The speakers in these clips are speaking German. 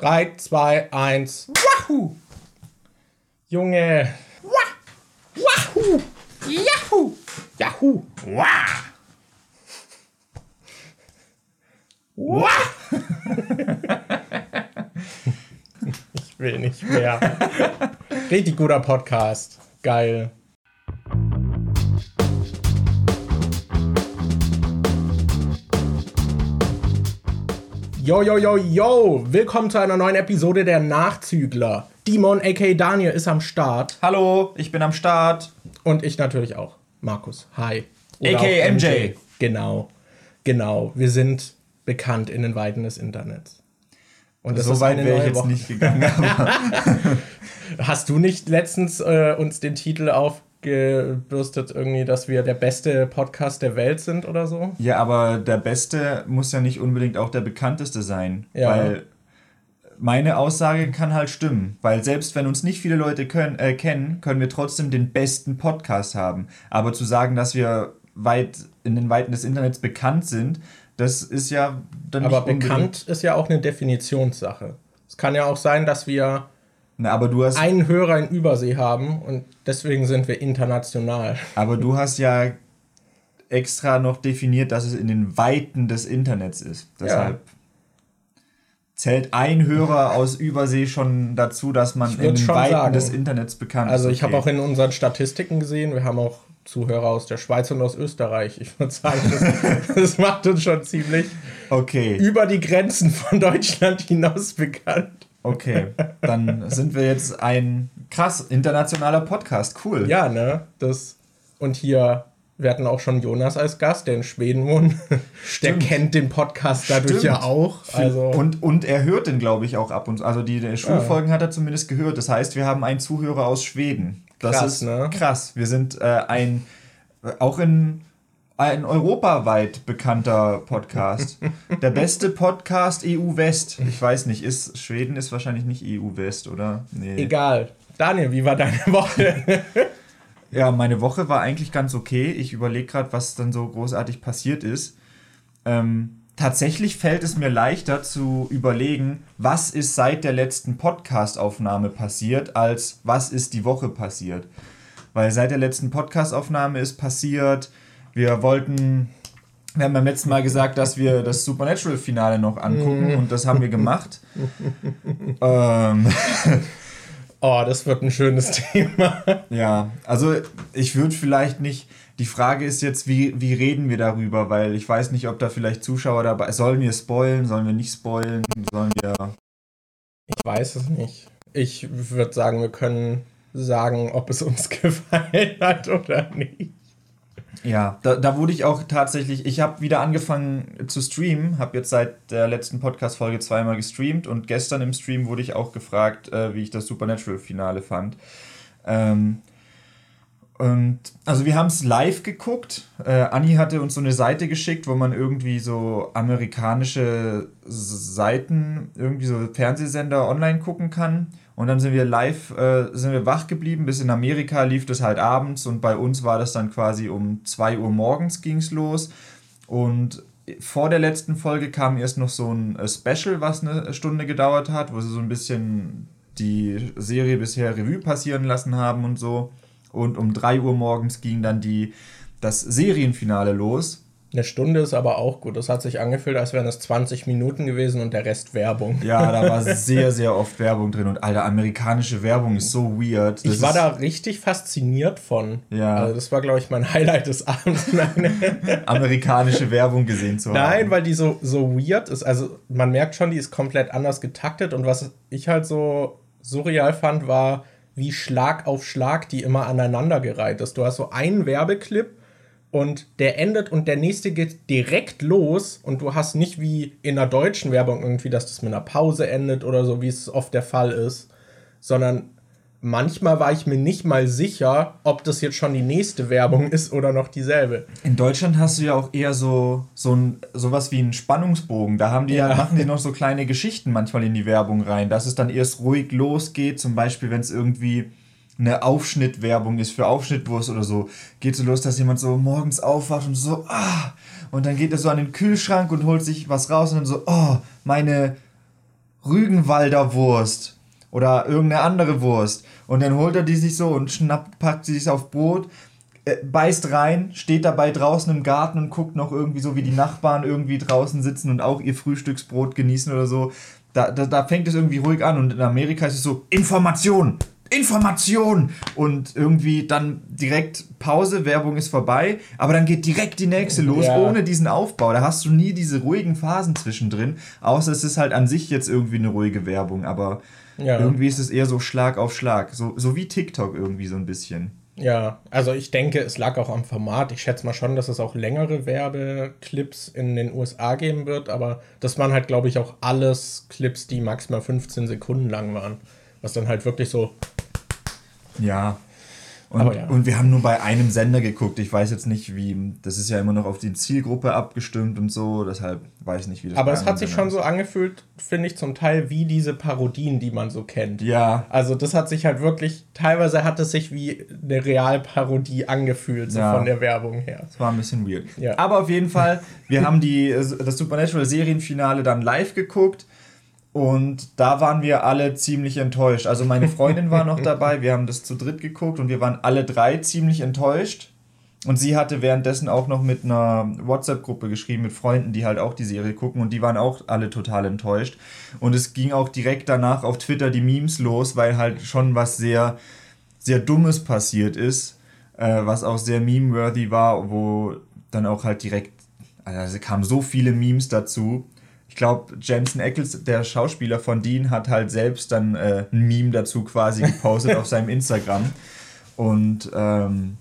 3, 2, 1. Wahoo! Junge. Wah! Wahoo! Yahoo! Yahoo! Wah! Wah! ich will nicht mehr. Richtig guter Podcast. Geil. Yo, yo, yo, yo! Willkommen zu einer neuen Episode der Nachzügler. Dimon, aka Daniel, ist am Start. Hallo, ich bin am Start. Und ich natürlich auch. Markus, hi. Aka auch MJ. Genau, genau. Wir sind bekannt in den Weiten des Internets. Und das so ist weit wäre ich jetzt Woche. nicht gegangen. Hast du nicht letztens äh, uns den Titel aufgebürstet, irgendwie, dass wir der beste Podcast der Welt sind oder so? ja, aber der Beste muss ja nicht unbedingt auch der bekannteste sein. Ja. Weil meine Aussage kann halt stimmen. Weil selbst wenn uns nicht viele Leute können, äh, kennen, können wir trotzdem den besten Podcast haben. Aber zu sagen, dass wir weit in den Weiten des Internets bekannt sind, das ist ja dann Aber nicht unbedingt- bekannt ist ja auch eine Definitionssache. Es kann ja auch sein, dass wir Na, aber du hast einen Hörer in Übersee haben und deswegen sind wir international. Aber du hast ja extra noch definiert, dass es in den Weiten des Internets ist. Deshalb zählt ein Hörer aus Übersee schon dazu, dass man in den Weiten sagen. des Internets bekannt Also ist. ich habe auch in unseren Statistiken gesehen, wir haben auch Zuhörer aus der Schweiz und aus Österreich. Ich würde sagen, das, das macht uns schon ziemlich Okay, über die Grenzen von Deutschland hinaus bekannt. Okay. Dann sind wir jetzt ein krass internationaler Podcast. Cool. Ja, ne? Das und hier wir hatten auch schon Jonas als Gast, der in Schweden wohnt. Der Stimmt. kennt den Podcast dadurch Stimmt. ja auch. Also Und, und er hört den, glaube ich, auch ab und zu. Also die, die Schulfolgen hat er zumindest gehört. Das heißt, wir haben einen Zuhörer aus Schweden. Das Krass, ist ne? krass. Wir sind äh, ein, auch in ein europaweit bekannter Podcast. Der beste Podcast EU-West. Ich weiß nicht, ist Schweden ist wahrscheinlich nicht EU-West, oder? Nee. egal. Daniel, wie war deine Woche? Ja, meine Woche war eigentlich ganz okay. Ich überlege gerade, was dann so großartig passiert ist. Ähm, tatsächlich fällt es mir leichter zu überlegen, was ist seit der letzten Podcast-Aufnahme passiert, als was ist die Woche passiert. Weil seit der letzten Podcast-Aufnahme ist passiert, wir wollten, wir haben beim letzten Mal gesagt, dass wir das Supernatural-Finale noch angucken und das haben wir gemacht. ähm, Oh, das wird ein schönes Thema. Ja, also ich würde vielleicht nicht. Die Frage ist jetzt, wie, wie reden wir darüber? Weil ich weiß nicht, ob da vielleicht Zuschauer dabei Sollen wir spoilen? Sollen wir nicht spoilen? Sollen wir. Ich weiß es nicht. Ich würde sagen, wir können sagen, ob es uns gefallen hat oder nicht. Ja, da, da wurde ich auch tatsächlich. Ich habe wieder angefangen zu streamen. Habe jetzt seit der letzten Podcast-Folge zweimal gestreamt und gestern im Stream wurde ich auch gefragt, äh, wie ich das Supernatural-Finale fand. Ähm, Und also wir haben es live geguckt. Äh, Anni hatte uns so eine Seite geschickt, wo man irgendwie so amerikanische Seiten, irgendwie so Fernsehsender online gucken kann. Und dann sind wir live, äh, sind wir wach geblieben. Bis in Amerika lief das halt abends und bei uns war das dann quasi um 2 Uhr morgens ging's los. Und vor der letzten Folge kam erst noch so ein äh, Special, was eine Stunde gedauert hat, wo sie so ein bisschen die Serie bisher Revue passieren lassen haben und so. Und um 3 Uhr morgens ging dann die, das Serienfinale los. Eine Stunde ist aber auch gut. Das hat sich angefühlt, als wären es 20 Minuten gewesen und der Rest Werbung. Ja, da war sehr, sehr oft Werbung drin. Und alter, amerikanische Werbung ist so weird. Das Ich war da richtig fasziniert von. Ja. Also das war, glaube ich, mein Highlight des Abends. Amerikanische Werbung gesehen zu haben. Nein, weil die so, so weird ist. Also man merkt schon, die ist komplett anders getaktet. Und was ich halt so surreal fand, war, wie Schlag auf Schlag die immer aneinandergereiht ist. Du hast so einen Werbeclip und der endet und der nächste geht direkt los und du hast nicht wie in einer deutschen Werbung irgendwie, dass das mit einer Pause endet oder so, wie es oft der Fall ist, sondern manchmal war ich mir nicht mal sicher, ob das jetzt schon die nächste Werbung ist oder noch dieselbe. In Deutschland hast du ja auch eher so, so ein, sowas wie einen Spannungsbogen. Da haben die ja. Ja. machen die noch so kleine Geschichten manchmal in die Werbung rein, dass es dann erst ruhig losgeht. Zum Beispiel, wenn es irgendwie eine Aufschnittwerbung ist für Aufschnittwurst oder so, geht so los, dass jemand so morgens aufwacht und so, ah, und dann geht er so an den Kühlschrank und holt sich was raus und dann so, oh, meine Rügenwalder Wurst oder irgendeine andere Wurst. Und dann holt er die sich so und schnappt, packt sie sich auf Brot, äh, beißt rein, steht dabei draußen im Garten und guckt noch irgendwie so, wie die Nachbarn irgendwie draußen sitzen und auch ihr Frühstücksbrot genießen oder so. Da, da, da fängt es irgendwie ruhig an und in Amerika ist es so, Information, Information und irgendwie dann direkt Pause, Werbung ist vorbei, aber dann geht direkt die nächste los, ja. ohne diesen Aufbau. Da hast du nie diese ruhigen Phasen zwischendrin, außer es ist halt an sich jetzt irgendwie eine ruhige Werbung, aber ja. irgendwie ist es eher so Schlag auf Schlag, so, so wie TikTok irgendwie so ein bisschen. Ja, also ich denke, es lag auch am Format. Ich schätze mal schon, dass es auch längere Werbeclips in den USA geben wird, aber das waren halt, glaube ich, auch alles Clips, die maximal 15 Sekunden lang waren. Was dann halt wirklich so. Ja, und, ja. und wir haben nur bei einem Sender geguckt. Ich weiß jetzt nicht, wie. Das ist ja immer noch auf die Zielgruppe abgestimmt und so. Deshalb weiß ich nicht, wie das Aber es hat sich schon ist. so angefühlt, finde ich, zum Teil wie diese Parodien, die man so kennt. Ja. Also, das hat sich halt wirklich. Teilweise hat es sich wie eine Realparodie angefühlt, so ja. von der Werbung her. Das war ein bisschen weird. Ja. Aber auf jeden Fall, wir haben die, das Supernatural-Serienfinale dann live geguckt. Und da waren wir alle ziemlich enttäuscht. Also meine Freundin war noch dabei, wir haben das zu dritt geguckt und wir waren alle drei ziemlich enttäuscht. Und sie hatte währenddessen auch noch mit einer WhatsApp-Gruppe geschrieben, mit Freunden, die halt auch die Serie gucken und die waren auch alle total enttäuscht. Und es ging auch direkt danach auf Twitter die Memes los, weil halt schon was sehr, sehr Dummes passiert ist, äh, was auch sehr meme-worthy war, wo dann auch halt direkt, also kamen so viele Memes dazu ich glaube, Jensen Ackles, der Schauspieler von Dean, hat halt selbst dann äh, ein Meme dazu quasi gepostet auf seinem Instagram. Und ähm,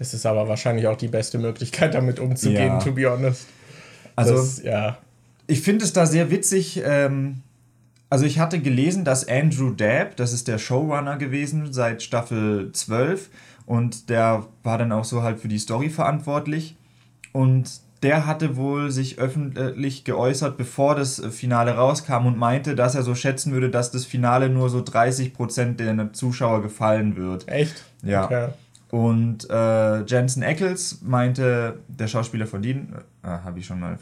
das ist aber wahrscheinlich auch die beste Möglichkeit, damit umzugehen, ja. to be honest. Also, das, ja. Ich finde es da sehr witzig. Ähm, also, ich hatte gelesen, dass Andrew Dabb, das ist der Showrunner gewesen seit Staffel 12, und der war dann auch so halt für die Story verantwortlich. Und der hatte wohl sich öffentlich geäußert, bevor das Finale rauskam und meinte, dass er so schätzen würde, dass das Finale nur so 30% der Zuschauer gefallen wird. Echt? Ja. Okay. Und äh, Jensen Ackles meinte, der Schauspieler von Dean, äh, habe ich schon mal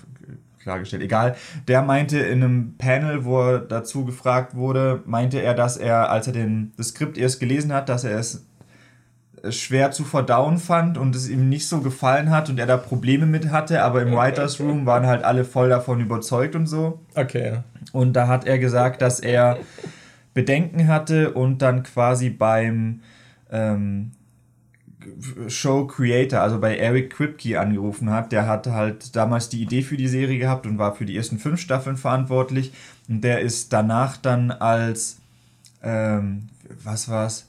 klargestellt, egal, der meinte in einem Panel, wo er dazu gefragt wurde, meinte er, dass er, als er den, das Skript erst gelesen hat, dass er es schwer zu verdauen fand und es ihm nicht so gefallen hat und er da Probleme mit hatte, aber im Writers Room waren halt alle voll davon überzeugt und so. Okay. Und da hat er gesagt, dass er Bedenken hatte und dann quasi beim ähm, Show Creator, also bei Eric Kripke angerufen hat. Der hatte halt damals die Idee für die Serie gehabt und war für die ersten fünf Staffeln verantwortlich. Und der ist danach dann als, ähm, was war's?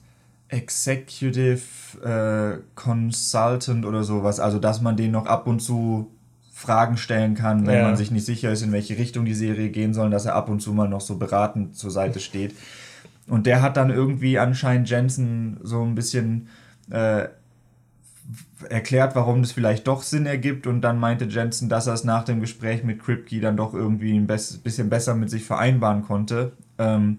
Executive äh, Consultant oder sowas. Also, dass man den noch ab und zu Fragen stellen kann, wenn ja. man sich nicht sicher ist, in welche Richtung die Serie gehen soll, dass er ab und zu mal noch so beratend zur Seite steht. Und der hat dann irgendwie anscheinend Jensen so ein bisschen äh, erklärt, warum das vielleicht doch Sinn ergibt. Und dann meinte Jensen, dass er es nach dem Gespräch mit Kripke dann doch irgendwie ein bisschen besser mit sich vereinbaren konnte. Ähm,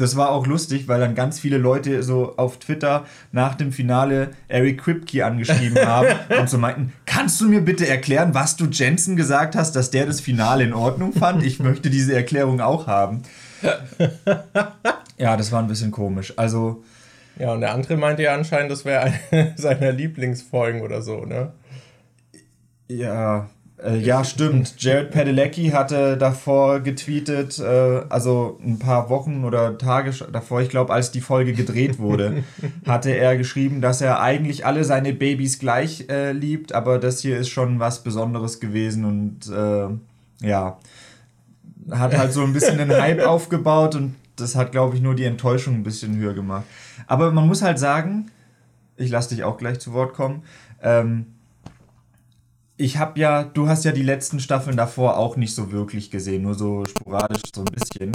das war auch lustig, weil dann ganz viele Leute so auf Twitter nach dem Finale Eric Kripke angeschrieben haben und so meinten, kannst du mir bitte erklären, was du Jensen gesagt hast, dass der das Finale in Ordnung fand? Ich möchte diese Erklärung auch haben. ja, das war ein bisschen komisch. Also. Ja, und der andere meinte ja anscheinend, das wäre eine seiner Lieblingsfolgen oder so, ne? Ja, äh, ja, stimmt. Jared Padalecki hatte davor getweetet, äh, also ein paar Wochen oder Tage davor, ich glaube, als die Folge gedreht wurde, hatte er geschrieben, dass er eigentlich alle seine Babys gleich äh, liebt, aber das hier ist schon was Besonderes gewesen und äh, ja, hat halt so ein bisschen den Hype aufgebaut und das hat, glaube ich, nur die Enttäuschung ein bisschen höher gemacht. Aber man muss halt sagen, ich lasse dich auch gleich zu Wort kommen, ähm, ich habe ja, du hast ja die letzten Staffeln davor auch nicht so wirklich gesehen, nur so sporadisch so ein bisschen.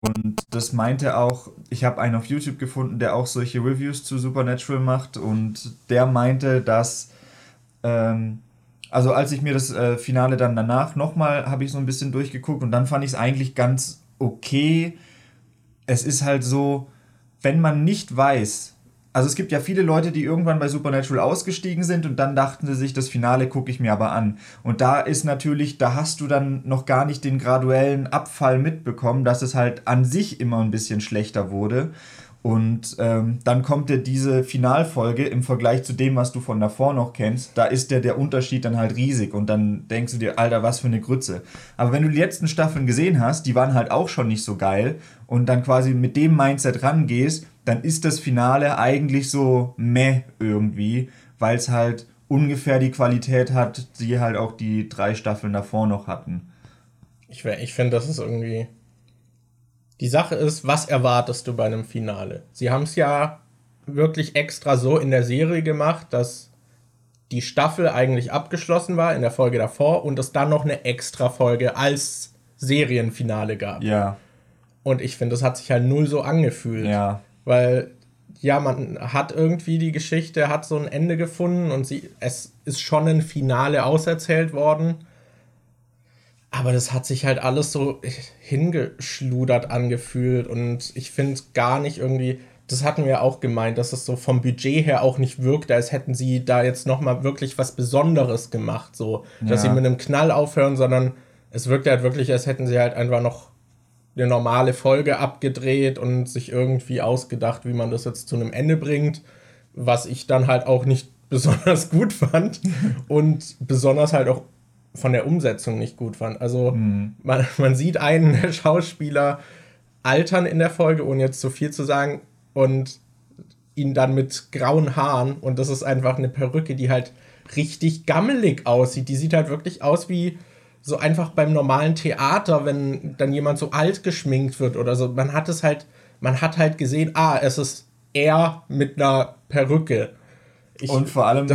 Und das meinte auch, ich habe einen auf YouTube gefunden, der auch solche Reviews zu Supernatural macht und der meinte, dass, ähm, also als ich mir das äh, Finale dann danach nochmal, habe ich so ein bisschen durchgeguckt und dann fand ich es eigentlich ganz okay. Es ist halt so, wenn man nicht weiß, also es gibt ja viele Leute, die irgendwann bei Supernatural ausgestiegen sind und dann dachten sie sich, das Finale gucke ich mir aber an. Und da ist natürlich, da hast du dann noch gar nicht den graduellen Abfall mitbekommen, dass es halt an sich immer ein bisschen schlechter wurde. Und ähm, dann kommt dir diese Finalfolge im Vergleich zu dem, was du von davor noch kennst, da ist der, der Unterschied dann halt riesig und dann denkst du dir, Alter, was für eine Grütze. Aber wenn du die letzten Staffeln gesehen hast, die waren halt auch schon nicht so geil und dann quasi mit dem Mindset rangehst, dann ist das Finale eigentlich so meh irgendwie, weil es halt ungefähr die Qualität hat, die halt auch die drei Staffeln davor noch hatten. Ich, ich finde, das ist irgendwie die Sache ist, was erwartest du bei einem Finale? Sie haben es ja wirklich extra so in der Serie gemacht, dass die Staffel eigentlich abgeschlossen war in der Folge davor und es dann noch eine extra Folge als Serienfinale gab. Ja. Und ich finde, das hat sich halt null so angefühlt. Ja. Weil, ja, man hat irgendwie die Geschichte, hat so ein Ende gefunden und sie, es ist schon ein Finale auserzählt worden. Aber das hat sich halt alles so hingeschludert angefühlt und ich finde gar nicht irgendwie, das hatten wir auch gemeint, dass es so vom Budget her auch nicht wirkt, als hätten sie da jetzt nochmal wirklich was Besonderes gemacht, so, dass ja. sie mit einem Knall aufhören, sondern es wirkt halt wirklich, als hätten sie halt einfach noch eine normale Folge abgedreht und sich irgendwie ausgedacht, wie man das jetzt zu einem Ende bringt, was ich dann halt auch nicht besonders gut fand und besonders halt auch von der Umsetzung nicht gut fand. Also mhm. man, man sieht einen der Schauspieler altern in der Folge, ohne jetzt zu viel zu sagen, und ihn dann mit grauen Haaren und das ist einfach eine Perücke, die halt richtig gammelig aussieht. Die sieht halt wirklich aus wie so einfach beim normalen Theater, wenn dann jemand so alt geschminkt wird oder so. Man hat es halt, man hat halt gesehen, ah, es ist er mit einer Perücke. Ich, und vor allem,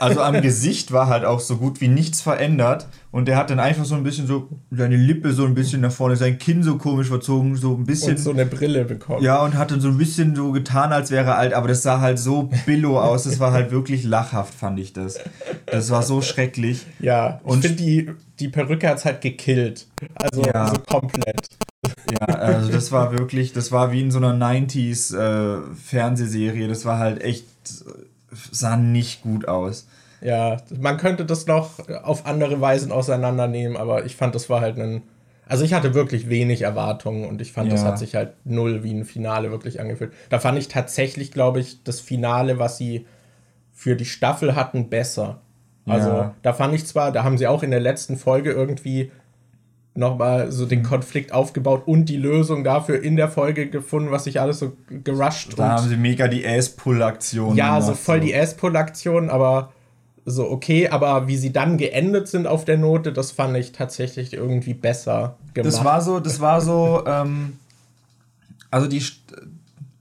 also am Gesicht war halt auch so gut wie nichts verändert. Und der hat dann einfach so ein bisschen so seine Lippe so ein bisschen nach vorne, sein Kinn so komisch verzogen, so ein bisschen. Und so eine Brille bekommen. Ja, und hat dann so ein bisschen so getan, als wäre er alt, aber das sah halt so billo aus. Das war halt wirklich lachhaft, fand ich das. Das war so schrecklich. Ja, und ich finde, die, die Perücke hat es halt gekillt. Also ja. so komplett. Ja, also das war wirklich, das war wie in so einer 90s äh, Fernsehserie. Das war halt echt sah nicht gut aus. Ja, man könnte das noch auf andere Weisen auseinandernehmen, aber ich fand, das war halt ein. Also ich hatte wirklich wenig Erwartungen und ich fand, ja. das hat sich halt null wie ein Finale wirklich angefühlt. Da fand ich tatsächlich, glaube ich, das Finale, was sie für die Staffel hatten, besser. Also ja. da fand ich zwar, da haben sie auch in der letzten Folge irgendwie nochmal so den Konflikt aufgebaut und die Lösung dafür in der Folge gefunden, was sich alles so gerusht. Da haben sie mega die Ass-Pull-Aktion. Ja, so voll so. die Ass-Pull-Aktion, aber so okay, aber wie sie dann geendet sind auf der Note, das fand ich tatsächlich irgendwie besser gemacht. Das war so, das war so, ähm, also die,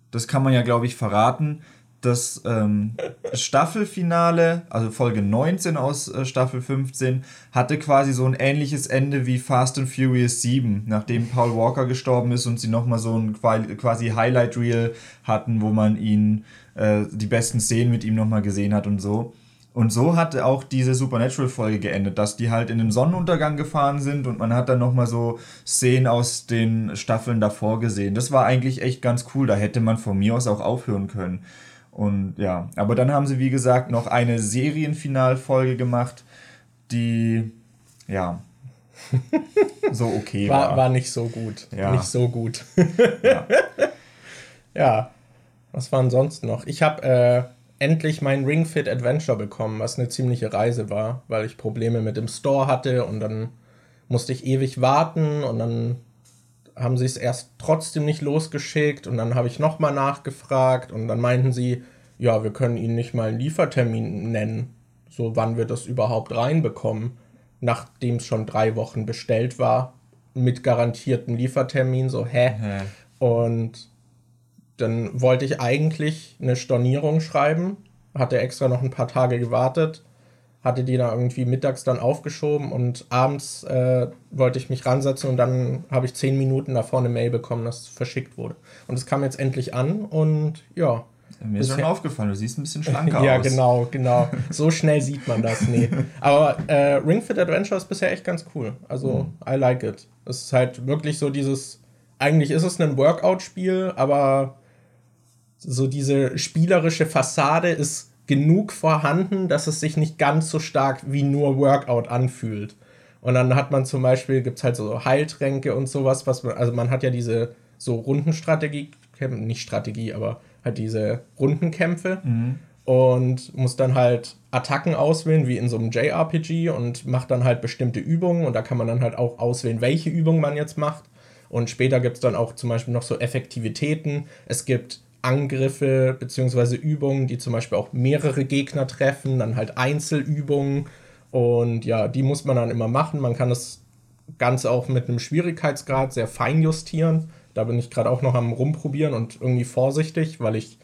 das kann man ja glaube ich verraten das ähm, Staffelfinale, also Folge 19 aus äh, Staffel 15, hatte quasi so ein ähnliches Ende wie Fast and Furious 7, nachdem Paul Walker gestorben ist und sie nochmal so ein quasi Highlight Reel hatten, wo man ihn, äh, die besten Szenen mit ihm nochmal gesehen hat und so. Und so hat auch diese Supernatural-Folge geendet, dass die halt in den Sonnenuntergang gefahren sind und man hat dann nochmal so Szenen aus den Staffeln davor gesehen. Das war eigentlich echt ganz cool, da hätte man von mir aus auch aufhören können. Und ja, aber dann haben sie, wie gesagt, noch eine Serienfinalfolge gemacht, die, ja, so okay war. War, war nicht so gut. Ja. Nicht so gut. ja. ja. Was war sonst noch? Ich habe äh, endlich mein Ring Fit Adventure bekommen, was eine ziemliche Reise war, weil ich Probleme mit dem Store hatte und dann musste ich ewig warten und dann haben sie es erst trotzdem nicht losgeschickt und dann habe ich nochmal nachgefragt und dann meinten sie, ja, wir können ihnen nicht mal einen Liefertermin nennen, so wann wir das überhaupt reinbekommen, nachdem es schon drei Wochen bestellt war, mit garantiertem Liefertermin, so hä? hä? Und dann wollte ich eigentlich eine Stornierung schreiben, hatte extra noch ein paar Tage gewartet hatte die da irgendwie mittags dann aufgeschoben und abends äh, wollte ich mich ransetzen und dann habe ich zehn Minuten davor eine Mail bekommen, dass es verschickt wurde. Und es kam jetzt endlich an und ja. Mir ist schon aufgefallen, du siehst ein bisschen schlanker ja, aus. Ja, genau, genau. So schnell sieht man das, nee. Aber äh, Ring Fit Adventure ist bisher echt ganz cool. Also, mhm. I like it. Es ist halt wirklich so dieses, eigentlich ist es ein Workout-Spiel, aber so diese spielerische Fassade ist genug vorhanden, dass es sich nicht ganz so stark wie nur Workout anfühlt. Und dann hat man zum Beispiel, gibt es halt so Heiltränke und sowas, was man, also man hat ja diese so Rundenstrategie, nicht Strategie, aber halt diese Rundenkämpfe mhm. und muss dann halt Attacken auswählen, wie in so einem JRPG und macht dann halt bestimmte Übungen und da kann man dann halt auch auswählen, welche Übungen man jetzt macht. Und später gibt es dann auch zum Beispiel noch so Effektivitäten. Es gibt Angriffe bzw. Übungen, die zum Beispiel auch mehrere Gegner treffen, dann halt Einzelübungen. Und ja, die muss man dann immer machen. Man kann das Ganze auch mit einem Schwierigkeitsgrad sehr fein justieren. Da bin ich gerade auch noch am Rumprobieren und irgendwie vorsichtig, weil ich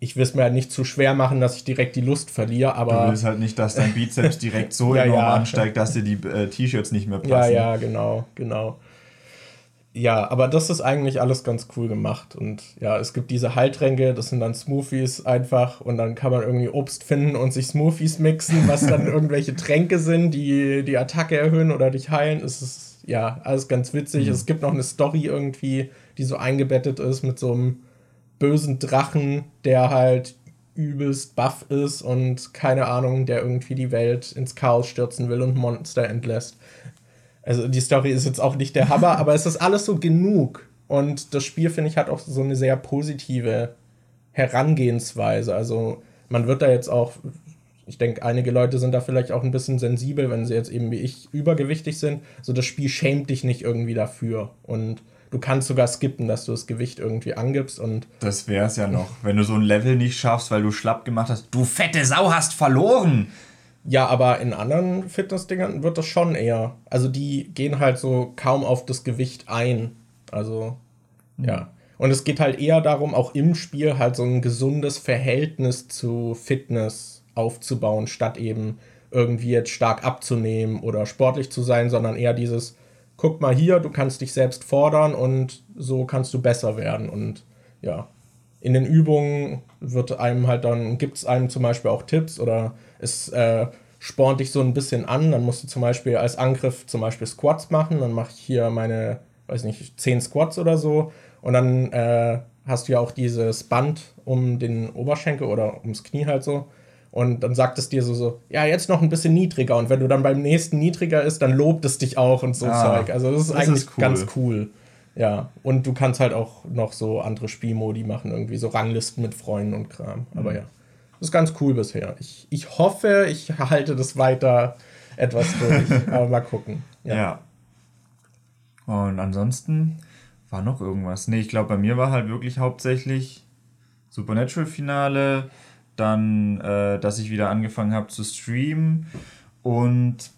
ich will es mir halt nicht zu schwer machen, dass ich direkt die Lust verliere, aber. Du willst halt nicht, dass dein Bizeps direkt so ja, enorm ja. ansteigt, dass dir die äh, T-Shirts nicht mehr passen. Ja, ja, genau, genau ja, aber das ist eigentlich alles ganz cool gemacht. Und ja, es gibt diese Heiltränke, das sind dann Smoothies einfach. Und dann kann man irgendwie Obst finden und sich Smoothies mixen, was dann irgendwelche Tränke sind, die die Attacke erhöhen oder dich heilen. Es ist ja alles ganz witzig. Mhm. Es gibt noch eine Story irgendwie, die so eingebettet ist mit so einem bösen Drachen, der halt übelst buff ist und keine Ahnung, der irgendwie die Welt ins Chaos stürzen will und Monster entlässt. Also die Story ist jetzt auch nicht der Hammer, aber es ist alles so genug. Und das Spiel, finde ich, hat auch so eine sehr positive Herangehensweise. Also man wird da jetzt auch, ich denke, einige Leute sind da vielleicht auch ein bisschen sensibel, wenn sie jetzt eben wie ich übergewichtig sind. So das Spiel schämt dich nicht irgendwie dafür. Und du kannst sogar skippen, dass du das Gewicht irgendwie angibst und. Das wär's ja noch. Wenn du so ein Level nicht schaffst, weil du schlapp gemacht hast, du fette Sau hast verloren. Ja, aber in anderen Fitnessdingern wird das schon eher. Also die gehen halt so kaum auf das Gewicht ein. Also, mhm. ja. Und es geht halt eher darum, auch im Spiel halt so ein gesundes Verhältnis zu Fitness aufzubauen, statt eben irgendwie jetzt stark abzunehmen oder sportlich zu sein, sondern eher dieses, guck mal hier, du kannst dich selbst fordern und so kannst du besser werden. Und ja, in den Übungen wird einem halt dann, gibt es einem zum Beispiel auch Tipps oder es äh, spornt dich so ein bisschen an. Dann musst du zum Beispiel als Angriff zum Beispiel Squats machen. Dann mache ich hier meine, weiß nicht, 10 Squats oder so. Und dann äh, hast du ja auch dieses Band um den Oberschenkel oder ums Knie halt so. Und dann sagt es dir so, so, ja, jetzt noch ein bisschen niedriger. Und wenn du dann beim nächsten niedriger ist, dann lobt es dich auch und so ah, Zeug. Also das ist das eigentlich ist cool. ganz cool. Ja, und du kannst halt auch noch so andere Spielmodi machen, irgendwie so Ranglisten mit Freunden und Kram. Aber mhm. ja. Das ist ganz cool bisher. Ich, ich hoffe, ich halte das weiter etwas durch. Aber mal gucken. Ja. ja. Und ansonsten war noch irgendwas. Nee, ich glaube, bei mir war halt wirklich hauptsächlich Supernatural-Finale, dann, äh, dass ich wieder angefangen habe zu streamen und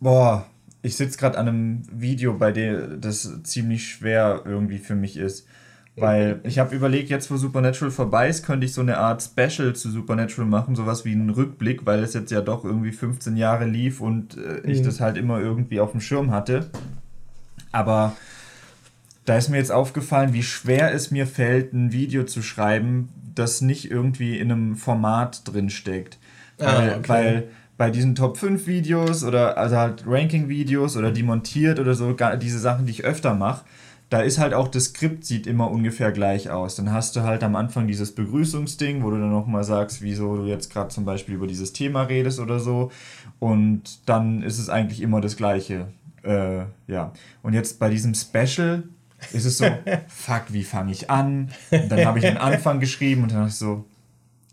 boah, ich sitze gerade an einem Video, bei dem das ziemlich schwer irgendwie für mich ist. Weil ich habe überlegt, jetzt wo Supernatural vorbei ist, könnte ich so eine Art Special zu Supernatural machen, sowas wie einen Rückblick, weil es jetzt ja doch irgendwie 15 Jahre lief und äh, ich mhm. das halt immer irgendwie auf dem Schirm hatte. Aber da ist mir jetzt aufgefallen, wie schwer es mir fällt, ein Video zu schreiben, das nicht irgendwie in einem Format drin steckt. Ah, weil, okay. weil bei diesen Top 5 Videos oder also halt Ranking Videos oder die montiert oder so, diese Sachen, die ich öfter mache, da ist halt auch das Skript sieht immer ungefähr gleich aus. Dann hast du halt am Anfang dieses Begrüßungsding, wo du dann nochmal sagst, wieso du jetzt gerade zum Beispiel über dieses Thema redest oder so. Und dann ist es eigentlich immer das Gleiche. Äh, ja. Und jetzt bei diesem Special ist es so, fuck, wie fange ich an? Und dann habe ich einen Anfang geschrieben und dann habe ich so,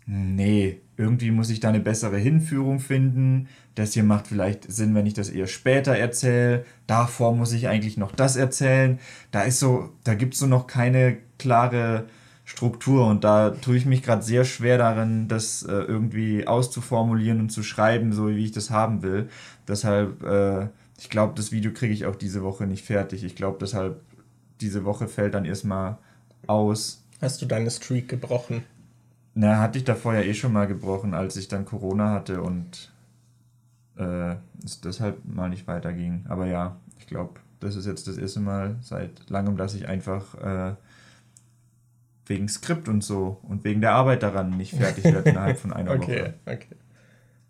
nee, irgendwie muss ich da eine bessere Hinführung finden. Das hier macht vielleicht Sinn, wenn ich das eher später erzähle. Davor muss ich eigentlich noch das erzählen. Da ist so, da gibt es so noch keine klare Struktur und da tue ich mich gerade sehr schwer darin, das äh, irgendwie auszuformulieren und zu schreiben, so wie ich das haben will. Deshalb, äh, ich glaube, das Video kriege ich auch diese Woche nicht fertig. Ich glaube, deshalb, diese Woche fällt dann erstmal aus. Hast du deine Streak gebrochen? Na, hatte ich davor ja eh schon mal gebrochen, als ich dann Corona hatte und äh, es deshalb mal nicht weiterging. Aber ja, ich glaube, das ist jetzt das erste Mal seit langem, dass ich einfach äh, wegen Skript und so und wegen der Arbeit daran nicht fertig werde innerhalb von einer okay, Woche. Okay, okay.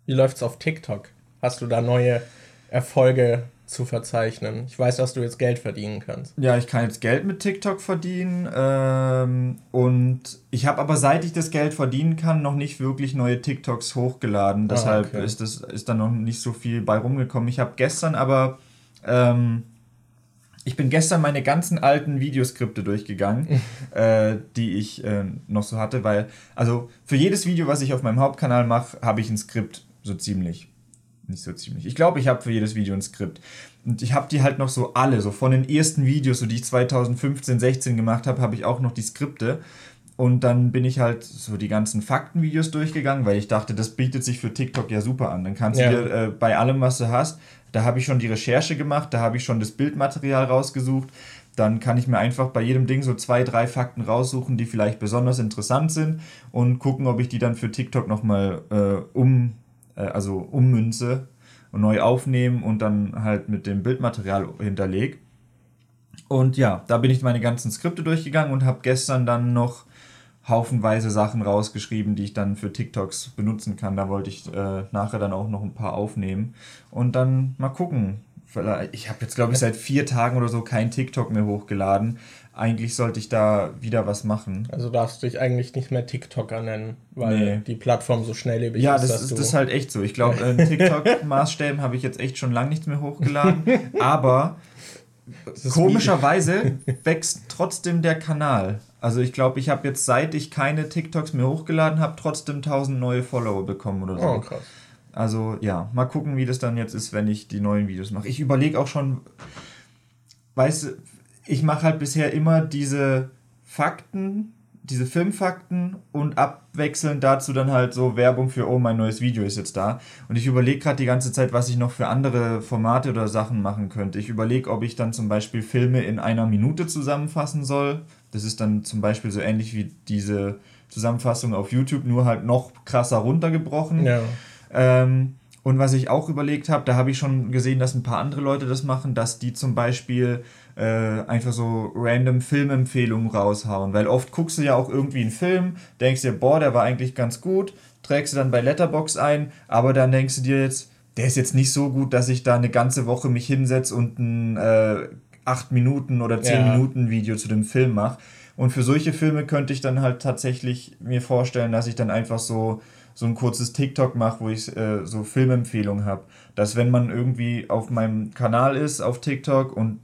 Wie läuft's auf TikTok? Hast du da neue Erfolge zu verzeichnen. Ich weiß, dass du jetzt Geld verdienen kannst. Ja, ich kann jetzt Geld mit TikTok verdienen. Ähm, und ich habe aber seit ich das Geld verdienen kann, noch nicht wirklich neue TikToks hochgeladen. Ah, Deshalb okay. ist, das, ist da noch nicht so viel bei rumgekommen. Ich habe gestern aber. Ähm, ich bin gestern meine ganzen alten Videoskripte durchgegangen, äh, die ich äh, noch so hatte, weil, also für jedes Video, was ich auf meinem Hauptkanal mache, habe ich ein Skript, so ziemlich nicht so ziemlich. Ich glaube, ich habe für jedes Video ein Skript. Und ich habe die halt noch so alle, so von den ersten Videos, so die ich 2015, 16 gemacht habe, habe ich auch noch die Skripte. Und dann bin ich halt so die ganzen Faktenvideos durchgegangen, weil ich dachte, das bietet sich für TikTok ja super an. Dann kannst ja. du dir äh, bei allem, was du hast, da habe ich schon die Recherche gemacht, da habe ich schon das Bildmaterial rausgesucht. Dann kann ich mir einfach bei jedem Ding so zwei, drei Fakten raussuchen, die vielleicht besonders interessant sind und gucken, ob ich die dann für TikTok nochmal äh, um äh, also ummünze und neu aufnehmen und dann halt mit dem Bildmaterial hinterlege. Und ja, da bin ich meine ganzen Skripte durchgegangen und habe gestern dann noch haufenweise Sachen rausgeschrieben, die ich dann für TikToks benutzen kann. Da wollte ich äh, nachher dann auch noch ein paar aufnehmen und dann mal gucken. Ich habe jetzt, glaube ich, seit vier Tagen oder so kein TikTok mehr hochgeladen eigentlich sollte ich da wieder was machen. Also darfst du dich eigentlich nicht mehr TikToker nennen, weil nee. die Plattform so schnelllebig ja, ist. Ja, das ist, das ist halt echt so. Ich glaube, in TikTok-Maßstäben habe ich jetzt echt schon lange nichts mehr hochgeladen. aber komischerweise wächst trotzdem der Kanal. Also ich glaube, ich habe jetzt, seit ich keine TikToks mehr hochgeladen habe, trotzdem 1000 neue Follower bekommen oder so. Oh, krass. Also ja, mal gucken, wie das dann jetzt ist, wenn ich die neuen Videos mache. Ich überlege auch schon, weißt du, ich mache halt bisher immer diese Fakten, diese Filmfakten und abwechselnd dazu dann halt so Werbung für, oh, mein neues Video ist jetzt da. Und ich überlege gerade die ganze Zeit, was ich noch für andere Formate oder Sachen machen könnte. Ich überlege, ob ich dann zum Beispiel Filme in einer Minute zusammenfassen soll. Das ist dann zum Beispiel so ähnlich wie diese Zusammenfassung auf YouTube, nur halt noch krasser runtergebrochen. Ja. Ähm, und was ich auch überlegt habe, da habe ich schon gesehen, dass ein paar andere Leute das machen, dass die zum Beispiel äh, einfach so random Filmempfehlungen raushauen. Weil oft guckst du ja auch irgendwie einen Film, denkst dir, boah, der war eigentlich ganz gut, trägst du dann bei Letterbox ein, aber dann denkst du dir jetzt, der ist jetzt nicht so gut, dass ich da eine ganze Woche mich hinsetze und ein äh, 8 Minuten oder 10 ja. Minuten Video zu dem Film mache. Und für solche Filme könnte ich dann halt tatsächlich mir vorstellen, dass ich dann einfach so so ein kurzes TikTok mache, wo ich äh, so Filmempfehlungen habe. Dass wenn man irgendwie auf meinem Kanal ist, auf TikTok und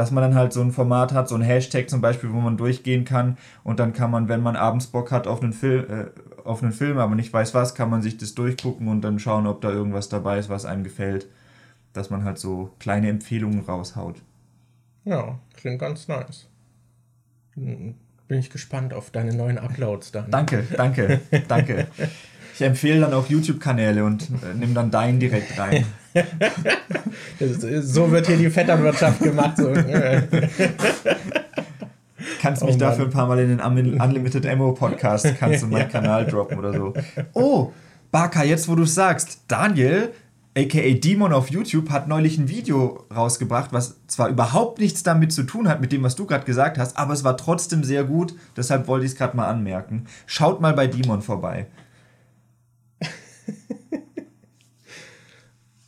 dass man dann halt so ein Format hat, so ein Hashtag zum Beispiel, wo man durchgehen kann und dann kann man, wenn man abends Bock hat auf einen, Film, äh, auf einen Film, aber nicht weiß was, kann man sich das durchgucken und dann schauen, ob da irgendwas dabei ist, was einem gefällt. Dass man halt so kleine Empfehlungen raushaut. Ja, klingt ganz nice. Bin ich gespannt auf deine neuen Uploads dann. Danke, danke, danke. Ich empfehle dann auch YouTube-Kanäle und äh, nehme dann deinen direkt rein. so wird hier die Vetternwirtschaft gemacht. So. kannst oh, mich Mann. dafür ein paar Mal in den Unlimited Ammo Podcast, kannst du meinen ja. Kanal droppen oder so. Oh, Baka, jetzt wo du es sagst, Daniel, aka Demon auf YouTube, hat neulich ein Video rausgebracht, was zwar überhaupt nichts damit zu tun hat, mit dem, was du gerade gesagt hast, aber es war trotzdem sehr gut, deshalb wollte ich es gerade mal anmerken. Schaut mal bei Demon vorbei.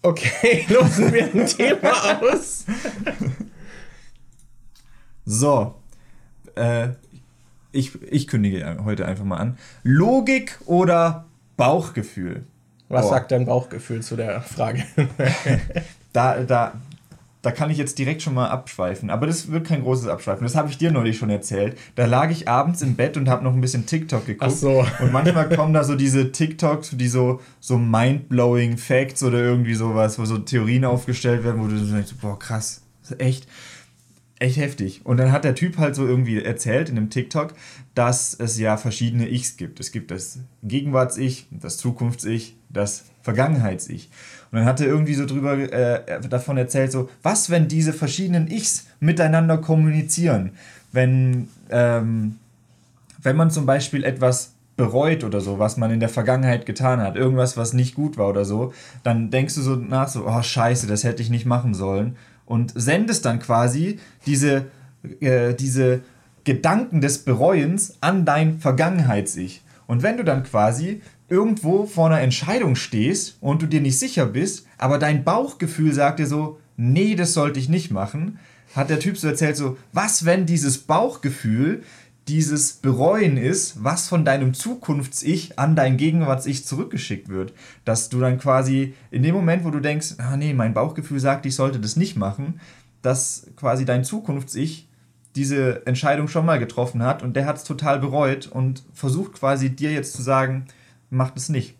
Okay, losen wir ein Thema aus. So. Äh, ich, ich kündige heute einfach mal an. Logik oder Bauchgefühl? Was oh. sagt dein Bauchgefühl zu der Frage? da, da, da kann ich jetzt direkt schon mal abschweifen. Aber das wird kein großes Abschweifen. Das habe ich dir neulich schon erzählt. Da lag ich abends im Bett und habe noch ein bisschen TikTok geguckt. Ach so. Und manchmal kommen da so diese TikToks, die so, so mind-blowing Facts oder irgendwie sowas, wo so Theorien aufgestellt werden, wo du so denkst, boah, krass, echt, echt heftig. Und dann hat der Typ halt so irgendwie erzählt in dem TikTok, dass es ja verschiedene Ichs gibt. Es gibt das Gegenwarts-Ich, das Zukunfts-Ich, das Vergangenheits-Ich. Und dann hat er irgendwie so drüber äh, davon erzählt, so, was, wenn diese verschiedenen Ichs miteinander kommunizieren? Wenn, ähm, wenn man zum Beispiel etwas bereut oder so, was man in der Vergangenheit getan hat, irgendwas, was nicht gut war oder so, dann denkst du so nach, so, oh scheiße, das hätte ich nicht machen sollen. Und sendest dann quasi diese, äh, diese Gedanken des Bereuens an dein Vergangenheits-Ich. Und wenn du dann quasi irgendwo vor einer Entscheidung stehst und du dir nicht sicher bist, aber dein Bauchgefühl sagt dir so, nee, das sollte ich nicht machen, hat der Typ so erzählt, so, was, wenn dieses Bauchgefühl dieses Bereuen ist, was von deinem Zukunfts-Ich an dein Gegenwarts-Ich zurückgeschickt wird. Dass du dann quasi in dem Moment, wo du denkst, ah nee, mein Bauchgefühl sagt, ich sollte das nicht machen, dass quasi dein Zukunfts-Ich diese Entscheidung schon mal getroffen hat und der hat es total bereut und versucht quasi dir jetzt zu sagen, mach das nicht.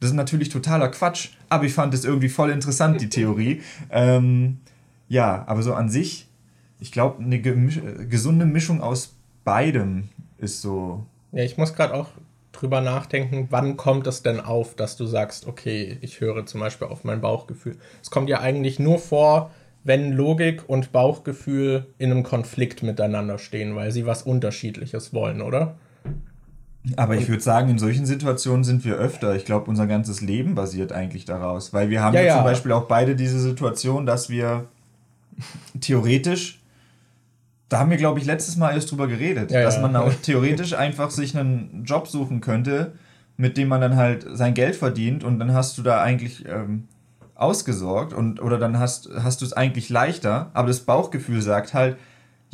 Das ist natürlich totaler Quatsch, aber ich fand es irgendwie voll interessant, die Theorie. Ähm, ja, aber so an sich, ich glaube, eine gesunde Mischung aus beidem ist so. Ja, ich muss gerade auch drüber nachdenken, wann kommt es denn auf, dass du sagst, okay, ich höre zum Beispiel auf mein Bauchgefühl. Es kommt ja eigentlich nur vor, wenn Logik und Bauchgefühl in einem Konflikt miteinander stehen, weil sie was Unterschiedliches wollen, oder? Aber ich würde sagen, in solchen Situationen sind wir öfter. Ich glaube, unser ganzes Leben basiert eigentlich daraus. Weil wir haben ja, ja zum Beispiel auch beide diese Situation, dass wir theoretisch da haben wir, glaube ich, letztes Mal erst drüber geredet, ja, dass man auch theoretisch einfach sich einen Job suchen könnte, mit dem man dann halt sein Geld verdient und dann hast du da eigentlich ähm, ausgesorgt und oder dann hast, hast du es eigentlich leichter, aber das Bauchgefühl sagt halt,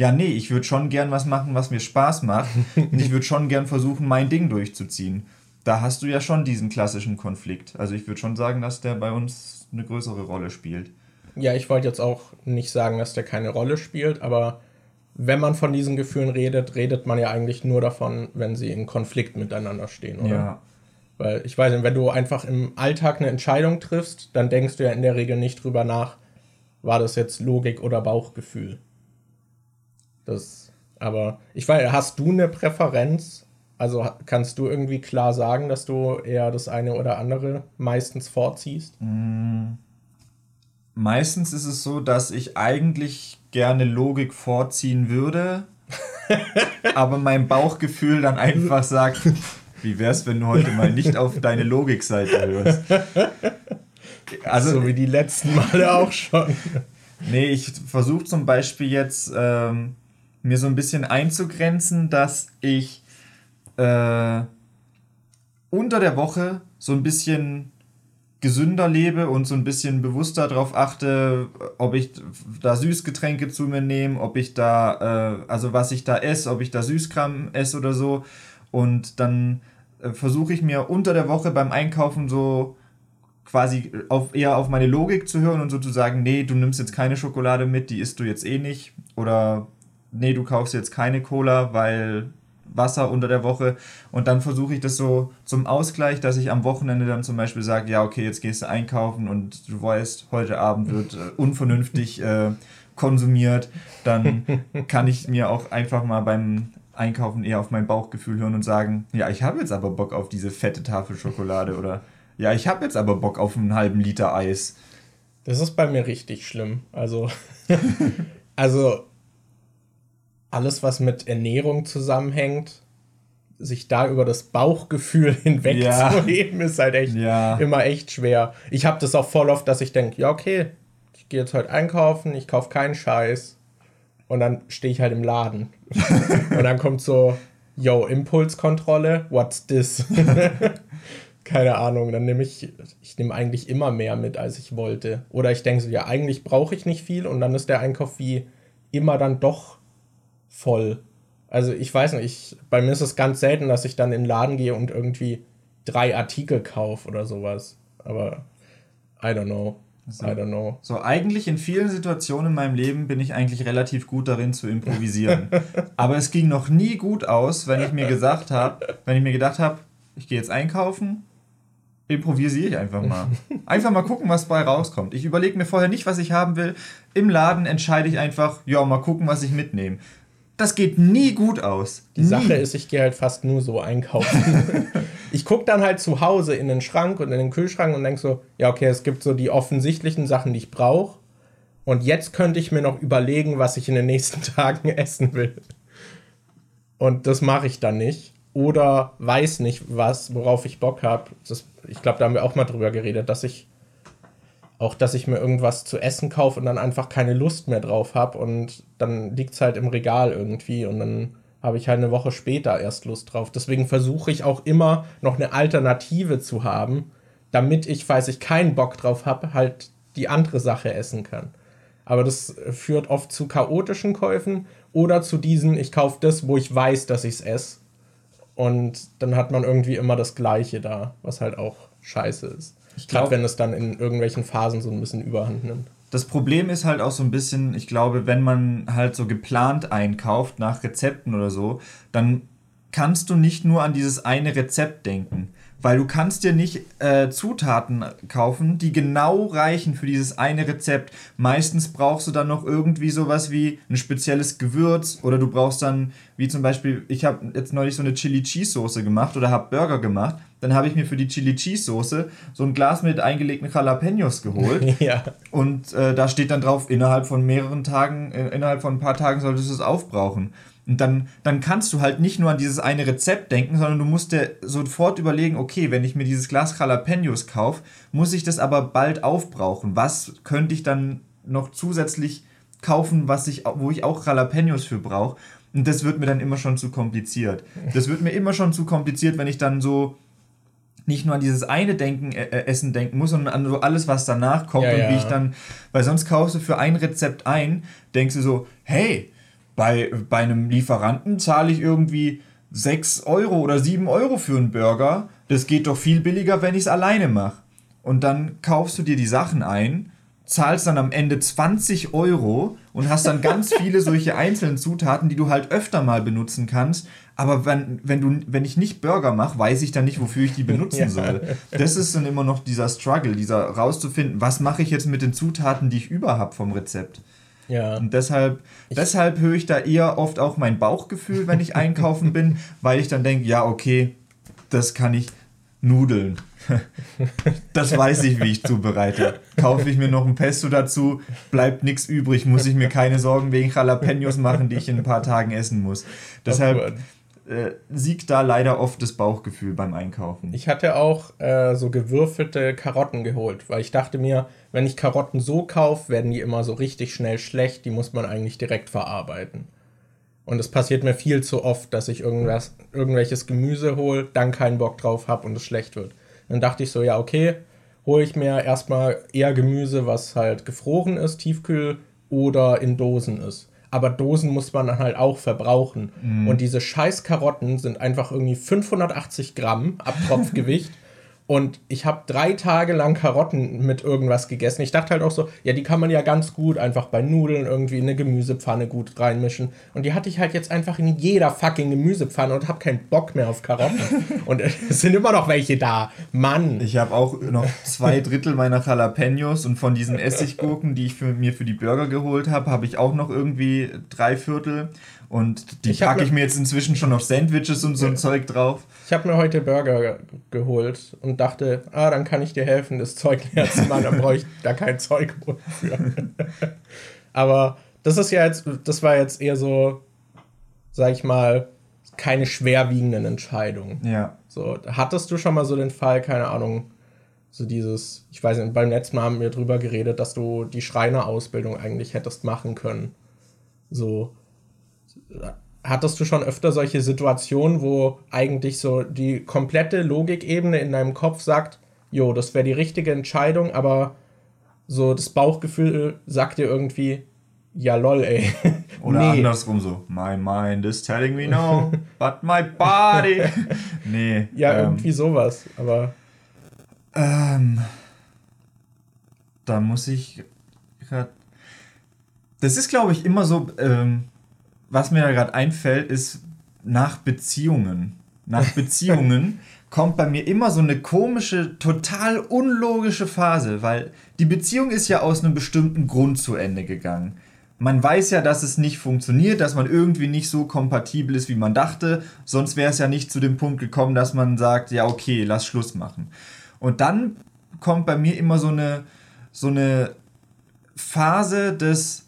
ja, nee, ich würde schon gern was machen, was mir Spaß macht und ich würde schon gern versuchen, mein Ding durchzuziehen. Da hast du ja schon diesen klassischen Konflikt. Also ich würde schon sagen, dass der bei uns eine größere Rolle spielt. Ja, ich wollte jetzt auch nicht sagen, dass der keine Rolle spielt, aber wenn man von diesen Gefühlen redet, redet man ja eigentlich nur davon, wenn sie in Konflikt miteinander stehen, oder? Ja. Weil ich weiß nicht, wenn du einfach im Alltag eine Entscheidung triffst, dann denkst du ja in der Regel nicht drüber nach, war das jetzt Logik oder Bauchgefühl. Das, aber ich weiß, hast du eine Präferenz? Also kannst du irgendwie klar sagen, dass du eher das eine oder andere meistens vorziehst? Mm. Meistens ist es so, dass ich eigentlich gerne Logik vorziehen würde, aber mein Bauchgefühl dann einfach sagt, wie wär's, wenn du heute mal nicht auf deine Logikseite hörst? Also, so wie die letzten Male auch schon. Nee, ich versuche zum Beispiel jetzt ähm, mir so ein bisschen einzugrenzen, dass ich äh, unter der Woche so ein bisschen gesünder lebe und so ein bisschen bewusster darauf achte, ob ich da Süßgetränke zu mir nehme, ob ich da, äh, also was ich da esse, ob ich da Süßkram esse oder so. Und dann äh, versuche ich mir unter der Woche beim Einkaufen so quasi auf, eher auf meine Logik zu hören und so zu sagen, nee, du nimmst jetzt keine Schokolade mit, die isst du jetzt eh nicht. Oder nee, du kaufst jetzt keine Cola, weil Wasser unter der Woche. Und dann versuche ich das so zum Ausgleich, dass ich am Wochenende dann zum Beispiel sage, ja, okay, jetzt gehst du einkaufen und du weißt, heute Abend wird äh, unvernünftig äh, konsumiert. Dann kann ich mir auch einfach mal beim Einkaufen eher auf mein Bauchgefühl hören und sagen, ja, ich habe jetzt aber Bock auf diese fette Tafel Schokolade oder ja, ich habe jetzt aber Bock auf einen halben Liter Eis. Das ist bei mir richtig schlimm. Also, also alles, was mit Ernährung zusammenhängt, sich da über das Bauchgefühl hinwegzuheben, ja. ist halt echt ja. immer echt schwer. Ich habe das auch voll oft, dass ich denke, ja, okay, ich gehe jetzt heute einkaufen, ich kaufe keinen Scheiß. Und dann stehe ich halt im Laden. und dann kommt so, yo, Impulskontrolle, what's this? Keine Ahnung, dann nehme ich, ich nehme eigentlich immer mehr mit, als ich wollte. Oder ich denke so, ja, eigentlich brauche ich nicht viel und dann ist der Einkauf wie immer dann doch voll. Also ich weiß nicht, ich, bei mir ist es ganz selten, dass ich dann in den Laden gehe und irgendwie drei Artikel kaufe oder sowas. Aber I don't know. So. I don't know. So, eigentlich in vielen Situationen in meinem Leben bin ich eigentlich relativ gut darin zu improvisieren. Aber es ging noch nie gut aus, wenn ich mir gesagt habe, wenn ich mir gedacht habe, ich gehe jetzt einkaufen, improvisiere ich einfach mal. Einfach mal gucken, was bei rauskommt. Ich überlege mir vorher nicht, was ich haben will. Im Laden entscheide ich einfach, ja, mal gucken, was ich mitnehme. Das geht nie gut aus. Die nie. Sache ist, ich gehe halt fast nur so einkaufen. ich gucke dann halt zu Hause in den Schrank und in den Kühlschrank und denke so, ja, okay, es gibt so die offensichtlichen Sachen, die ich brauche. Und jetzt könnte ich mir noch überlegen, was ich in den nächsten Tagen essen will. Und das mache ich dann nicht. Oder weiß nicht, was, worauf ich Bock habe. Ich glaube, da haben wir auch mal drüber geredet, dass ich auch, dass ich mir irgendwas zu essen kaufe und dann einfach keine Lust mehr drauf habe und dann liegt es halt im Regal irgendwie und dann habe ich halt eine Woche später erst Lust drauf. Deswegen versuche ich auch immer noch eine Alternative zu haben, damit ich, falls ich keinen Bock drauf habe, halt die andere Sache essen kann. Aber das führt oft zu chaotischen Käufen oder zu diesen, ich kaufe das, wo ich weiß, dass ich es esse. Und dann hat man irgendwie immer das Gleiche da, was halt auch scheiße ist. Gerade wenn es dann in irgendwelchen Phasen so ein bisschen überhand nimmt. Das Problem ist halt auch so ein bisschen, ich glaube, wenn man halt so geplant einkauft nach Rezepten oder so, dann kannst du nicht nur an dieses eine Rezept denken. Weil du kannst dir nicht äh, Zutaten kaufen, die genau reichen für dieses eine Rezept. Meistens brauchst du dann noch irgendwie sowas wie ein spezielles Gewürz oder du brauchst dann, wie zum Beispiel, ich habe jetzt neulich so eine Chili Cheese Soße gemacht oder habe Burger gemacht. Dann habe ich mir für die Chili Cheese Soße so ein Glas mit eingelegten Jalapenos geholt. ja. Und äh, da steht dann drauf, innerhalb von mehreren Tagen, äh, innerhalb von ein paar Tagen solltest du es aufbrauchen. Und dann, dann kannst du halt nicht nur an dieses eine Rezept denken, sondern du musst dir sofort überlegen, okay, wenn ich mir dieses Glas Jalapenos kaufe, muss ich das aber bald aufbrauchen. Was könnte ich dann noch zusätzlich kaufen, was ich, wo ich auch Jalapenos für brauche? Und das wird mir dann immer schon zu kompliziert. Das wird mir immer schon zu kompliziert, wenn ich dann so nicht nur an dieses eine Denken, äh, äh Essen denken muss, sondern an so alles, was danach kommt ja, und wie ich dann, weil sonst kaufst du für ein Rezept ein, denkst du so, hey, bei, bei einem Lieferanten zahle ich irgendwie 6 Euro oder 7 Euro für einen Burger. Das geht doch viel billiger, wenn ich es alleine mache. Und dann kaufst du dir die Sachen ein, zahlst dann am Ende 20 Euro und hast dann ganz viele solche einzelnen Zutaten, die du halt öfter mal benutzen kannst. Aber wenn, wenn, du, wenn ich nicht Burger mache, weiß ich dann nicht, wofür ich die benutzen soll. Das ist dann immer noch dieser Struggle, dieser rauszufinden, was mache ich jetzt mit den Zutaten, die ich über habe vom Rezept. Ja. Und deshalb, deshalb höre ich da eher oft auch mein Bauchgefühl, wenn ich einkaufen bin, weil ich dann denke, ja, okay, das kann ich Nudeln. Das weiß ich, wie ich zubereite. Kaufe ich mir noch ein Pesto dazu, bleibt nichts übrig, muss ich mir keine Sorgen wegen Jalapenos machen, die ich in ein paar Tagen essen muss. Deshalb äh, siegt da leider oft das Bauchgefühl beim Einkaufen. Ich hatte auch äh, so gewürfelte Karotten geholt, weil ich dachte mir, wenn ich Karotten so kaufe, werden die immer so richtig schnell schlecht, die muss man eigentlich direkt verarbeiten. Und es passiert mir viel zu oft, dass ich irgendwas, irgendwelches Gemüse hole, dann keinen Bock drauf habe und es schlecht wird. Dann dachte ich so, ja, okay, hole ich mir erstmal eher Gemüse, was halt gefroren ist, tiefkühl oder in Dosen ist aber Dosen muss man dann halt auch verbrauchen. Mm. Und diese scheiß Karotten sind einfach irgendwie 580 Gramm Abtropfgewicht. Und ich habe drei Tage lang Karotten mit irgendwas gegessen. Ich dachte halt auch so, ja, die kann man ja ganz gut einfach bei Nudeln irgendwie in eine Gemüsepfanne gut reinmischen. Und die hatte ich halt jetzt einfach in jeder fucking Gemüsepfanne und habe keinen Bock mehr auf Karotten. und es sind immer noch welche da. Mann. Ich habe auch noch zwei Drittel meiner Jalapenos und von diesen Essiggurken, die ich für, mir für die Burger geholt habe, habe ich auch noch irgendwie drei Viertel. Und die packe ich mir jetzt inzwischen schon auf Sandwiches und so ein Zeug drauf. Ich habe mir heute Burger geholt und dachte, ah, dann kann ich dir helfen, das Zeug leer zu machen, dann brauche ich da kein Zeug für. Aber das ist ja jetzt, das war jetzt eher so, sag ich mal, keine schwerwiegenden Entscheidungen. Ja. So, hattest du schon mal so den Fall, keine Ahnung, so dieses, ich weiß nicht, beim letzten Mal haben wir drüber geredet, dass du die Schreinerausbildung eigentlich hättest machen können. So, hattest du schon öfter solche Situationen, wo eigentlich so die komplette Logikebene in deinem Kopf sagt, jo, das wäre die richtige Entscheidung, aber so das Bauchgefühl sagt dir irgendwie, ja lol, ey. Oder nee. andersrum so, my mind is telling me no, but my body. nee. Ja, ähm, irgendwie sowas, aber. Ähm, da muss ich grad. Das ist, glaube ich, immer so, ähm, was mir da gerade einfällt, ist nach Beziehungen. Nach Beziehungen kommt bei mir immer so eine komische, total unlogische Phase, weil die Beziehung ist ja aus einem bestimmten Grund zu Ende gegangen. Man weiß ja, dass es nicht funktioniert, dass man irgendwie nicht so kompatibel ist, wie man dachte, sonst wäre es ja nicht zu dem Punkt gekommen, dass man sagt, ja okay, lass Schluss machen. Und dann kommt bei mir immer so eine, so eine Phase des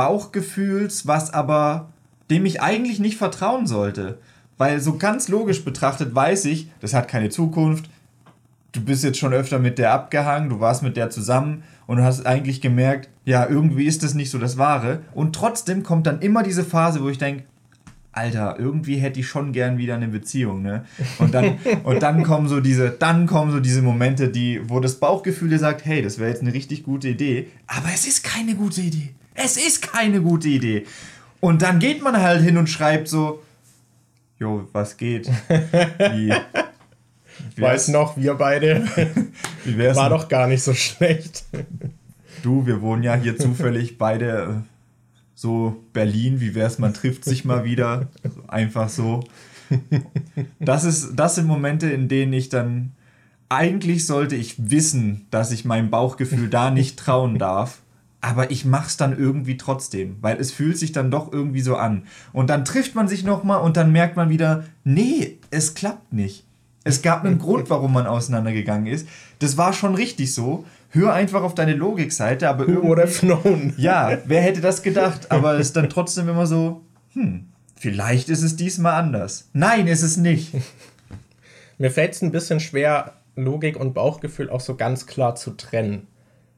Bauchgefühls, was aber dem ich eigentlich nicht vertrauen sollte. Weil so ganz logisch betrachtet weiß ich, das hat keine Zukunft. Du bist jetzt schon öfter mit der abgehangen, du warst mit der zusammen und du hast eigentlich gemerkt, ja, irgendwie ist das nicht so das Wahre. Und trotzdem kommt dann immer diese Phase, wo ich denke, Alter, irgendwie hätte ich schon gern wieder eine Beziehung, ne? Und dann, und dann kommen so diese, dann kommen so diese Momente, die, wo das Bauchgefühl dir sagt, hey, das wäre jetzt eine richtig gute Idee, aber es ist keine gute Idee. Es ist keine gute Idee. Und dann geht man halt hin und schreibt so, jo, was geht? Wie, wie Weiß noch, wir beide. Wie wär's War doch gar nicht so schlecht. Du, wir wohnen ja hier zufällig beide äh, so Berlin, wie wär's, man trifft sich mal wieder. Einfach so. Das, ist, das sind Momente, in denen ich dann. Eigentlich sollte ich wissen, dass ich meinem Bauchgefühl da nicht trauen darf aber ich mach's dann irgendwie trotzdem, weil es fühlt sich dann doch irgendwie so an. Und dann trifft man sich nochmal und dann merkt man wieder, nee, es klappt nicht. Es gab einen Grund, warum man auseinandergegangen ist. Das war schon richtig so. Hör einfach auf deine Logikseite, aber Who would have known? Ja, wer hätte das gedacht? Aber es ist dann trotzdem immer so, hm, vielleicht ist es diesmal anders. Nein, ist es nicht. Mir fällt es ein bisschen schwer, Logik und Bauchgefühl auch so ganz klar zu trennen.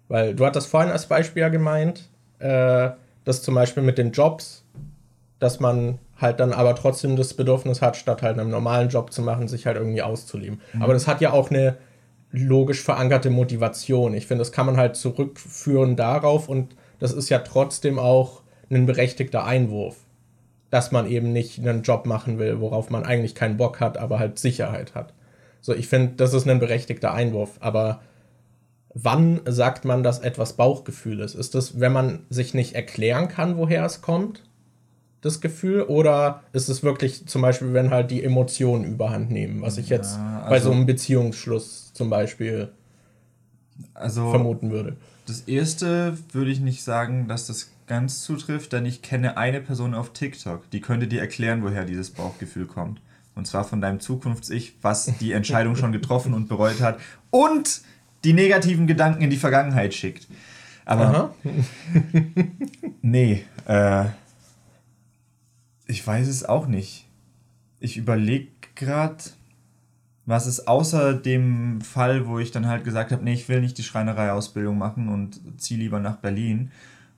Weil du hattest vorhin als Beispiel ja gemeint, äh, dass zum Beispiel mit den Jobs, dass man halt dann aber trotzdem das Bedürfnis hat, statt halt einen normalen Job zu machen, sich halt irgendwie auszuleben. Mhm. Aber das hat ja auch eine logisch verankerte Motivation. Ich finde, das kann man halt zurückführen darauf und das ist ja trotzdem auch ein berechtigter Einwurf, dass man eben nicht einen Job machen will, worauf man eigentlich keinen Bock hat, aber halt Sicherheit hat. So, ich finde, das ist ein berechtigter Einwurf, aber wann sagt man, dass etwas Bauchgefühl ist? Ist das, wenn man sich nicht erklären kann, woher es kommt, das Gefühl? Oder ist es wirklich zum Beispiel, wenn halt die Emotionen überhand nehmen, was ich jetzt ja, also, bei so einem Beziehungsschluss zum Beispiel also, vermuten würde? Das erste würde ich nicht sagen, dass das ganz zutrifft, denn ich kenne eine Person auf TikTok, die könnte dir erklären, woher dieses Bauchgefühl kommt. Und zwar von deinem Zukunfts-Ich, was die Entscheidung schon getroffen und bereut hat. Und die negativen Gedanken in die Vergangenheit schickt. Aber nee, äh, ich weiß es auch nicht. Ich überlege gerade, was es außer dem Fall, wo ich dann halt gesagt habe, nee, ich will nicht die Schreinerei-Ausbildung machen und ziehe lieber nach Berlin,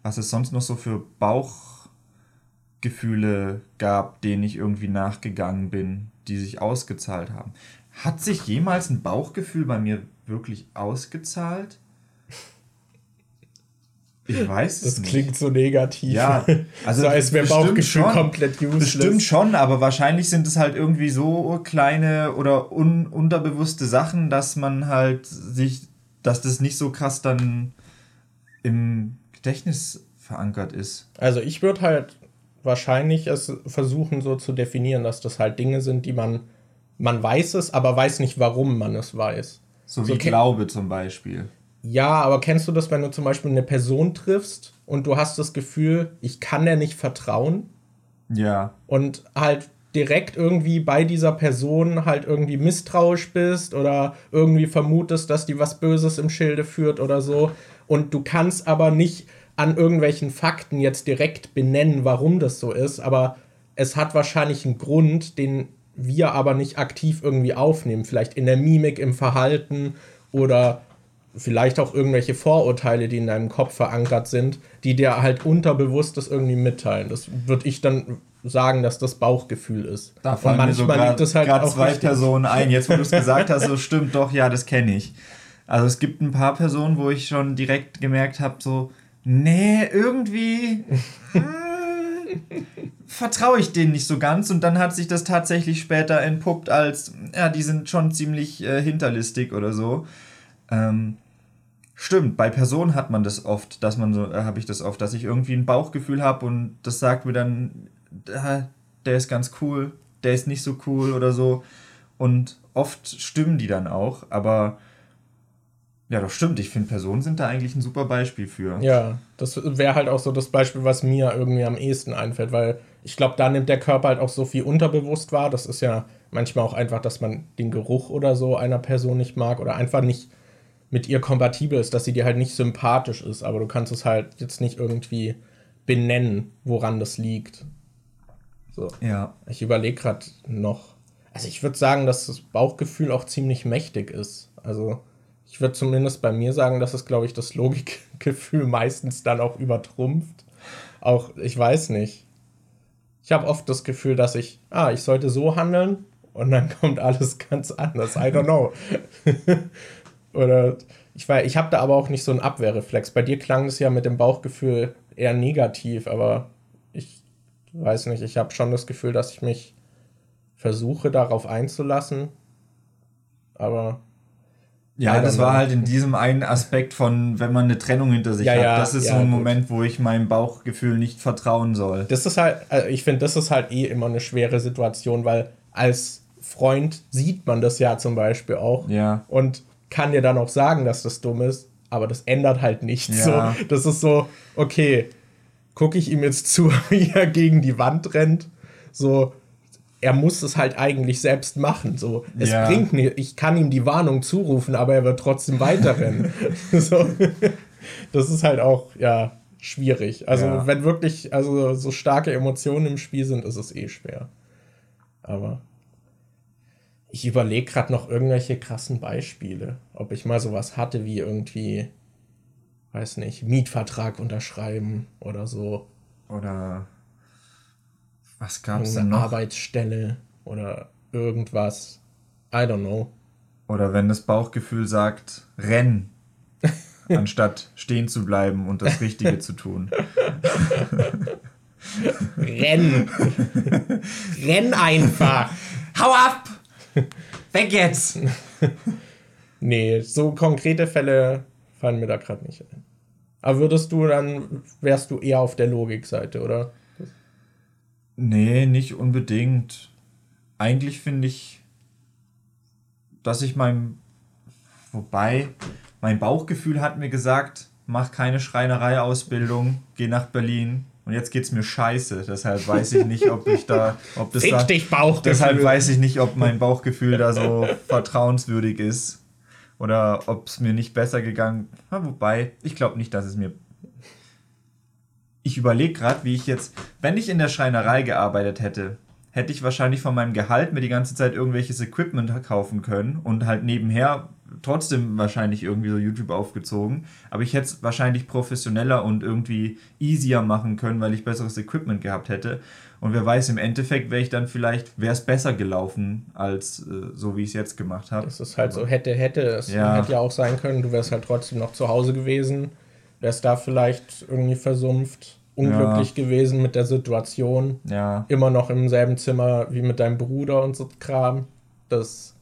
was es sonst noch so für Bauchgefühle gab, denen ich irgendwie nachgegangen bin, die sich ausgezahlt haben. Hat sich jemals ein Bauchgefühl bei mir wirklich ausgezahlt? Ich weiß es das nicht. Das klingt so negativ. Ja, also so als wäre Bauchgefühl schon, komplett useless. Bestimmt schon, aber wahrscheinlich sind es halt irgendwie so kleine oder un unterbewusste Sachen, dass man halt sich, dass das nicht so krass dann im Gedächtnis verankert ist. Also ich würde halt wahrscheinlich es versuchen so zu definieren, dass das halt Dinge sind, die man man weiß es, aber weiß nicht, warum man es weiß. So wie so, Glaube zum Beispiel. Ja, aber kennst du das, wenn du zum Beispiel eine Person triffst und du hast das Gefühl, ich kann der nicht vertrauen? Ja. Und halt direkt irgendwie bei dieser Person halt irgendwie misstrauisch bist oder irgendwie vermutest, dass die was Böses im Schilde führt oder so. Und du kannst aber nicht an irgendwelchen Fakten jetzt direkt benennen, warum das so ist, aber es hat wahrscheinlich einen Grund, den wir aber nicht aktiv irgendwie aufnehmen. Vielleicht in der Mimik, im Verhalten oder vielleicht auch irgendwelche Vorurteile, die in deinem Kopf verankert sind, die dir halt unterbewusst das irgendwie mitteilen. Das würde ich dann sagen, dass das Bauchgefühl ist. Da fallen Und manchmal mir so grad, halt auch zwei Personen ein. Jetzt, wo du es gesagt hast, so stimmt doch, ja, das kenne ich. Also es gibt ein paar Personen, wo ich schon direkt gemerkt habe, so, nee, irgendwie. Vertraue ich denen nicht so ganz und dann hat sich das tatsächlich später entpuppt als, ja, die sind schon ziemlich äh, hinterlistig oder so. Ähm, stimmt, bei Personen hat man das oft, dass man so, äh, habe ich das oft, dass ich irgendwie ein Bauchgefühl habe und das sagt mir dann, äh, der ist ganz cool, der ist nicht so cool oder so. Und oft stimmen die dann auch, aber ja, das stimmt. Ich finde, Personen sind da eigentlich ein super Beispiel für. Ja, das wäre halt auch so das Beispiel, was mir irgendwie am ehesten einfällt, weil ich glaube, da nimmt der Körper halt auch so viel unterbewusst wahr. Das ist ja manchmal auch einfach, dass man den Geruch oder so einer Person nicht mag oder einfach nicht mit ihr kompatibel ist, dass sie dir halt nicht sympathisch ist, aber du kannst es halt jetzt nicht irgendwie benennen, woran das liegt. So. Ja. Ich überlege gerade noch. Also ich würde sagen, dass das Bauchgefühl auch ziemlich mächtig ist. Also ich würde zumindest bei mir sagen, dass es, glaube ich, das Logikgefühl meistens dann auch übertrumpft. Auch, ich weiß nicht. ich habe oft das Gefühl, dass ich, ah, ich sollte so handeln und dann kommt alles ganz anders. I don't know. Oder ich weiß, ich habe da aber auch nicht so einen Abwehrreflex. Bei dir klang es ja mit dem Bauchgefühl eher negativ, aber ich weiß nicht, ich habe schon das Gefühl, dass ich mich versuche darauf einzulassen. Aber ja, das war halt in diesem einen Aspekt von, wenn man eine Trennung hinter sich ja, hat. Ja, das ist ja, so ein gut. Moment, wo ich meinem Bauchgefühl nicht vertrauen soll. Das ist halt, also ich finde, das ist halt eh immer eine schwere Situation, weil als Freund sieht man das ja zum Beispiel auch. Ja. Und kann dir dann auch sagen, dass das dumm ist, aber das ändert halt nichts. So, das ist so, okay, gucke ich ihm jetzt zu, wie er gegen die Wand rennt. So, er muss es halt eigentlich selbst machen. So, es ja. bringt nicht, ich kann ihm die Warnung zurufen, aber er wird trotzdem weiterrennen. so, das ist halt auch, ja, schwierig. Also, ja. wenn wirklich also so starke Emotionen im Spiel sind, ist es eh schwer. Aber ich überlege gerade noch irgendwelche krassen Beispiele. Ob ich mal sowas hatte wie irgendwie, weiß nicht, Mietvertrag unterschreiben oder so. Oder was gab es denn noch? Arbeitsstelle oder irgendwas. I don't know. Oder wenn das Bauchgefühl sagt, renn, anstatt stehen zu bleiben und das Richtige zu tun. renn. renn einfach. Hau ab! Weg jetzt! nee, so konkrete Fälle fallen mir da gerade nicht ein. Aber würdest du dann, wärst du eher auf der Logikseite, oder? Nee, nicht unbedingt. Eigentlich finde ich, dass ich mein. Wobei, mein Bauchgefühl hat mir gesagt, mach keine Schreinerei-Ausbildung, geh nach Berlin. Und jetzt geht's mir scheiße. Deshalb weiß ich nicht, ob ich da. Ob das da, dich, Bauchgefühl. Deshalb weiß ich nicht, ob mein Bauchgefühl da so vertrauenswürdig ist. Oder ob es mir nicht besser gegangen. Ja, wobei, ich glaube nicht, dass es mir ich überlege gerade, wie ich jetzt, wenn ich in der Schreinerei gearbeitet hätte, hätte ich wahrscheinlich von meinem Gehalt mir die ganze Zeit irgendwelches Equipment kaufen können und halt nebenher trotzdem wahrscheinlich irgendwie so YouTube aufgezogen. Aber ich hätte es wahrscheinlich professioneller und irgendwie easier machen können, weil ich besseres Equipment gehabt hätte. Und wer weiß, im Endeffekt wäre ich dann vielleicht, wäre es besser gelaufen, als äh, so wie ich es jetzt gemacht habe. Das ist halt so hätte, hätte. Es ja. hätte ja auch sein können, du wärst halt trotzdem noch zu Hause gewesen wärst da vielleicht irgendwie versumpft, unglücklich ja. gewesen mit der Situation. Ja. Immer noch im selben Zimmer wie mit deinem Bruder und so Kram. Das,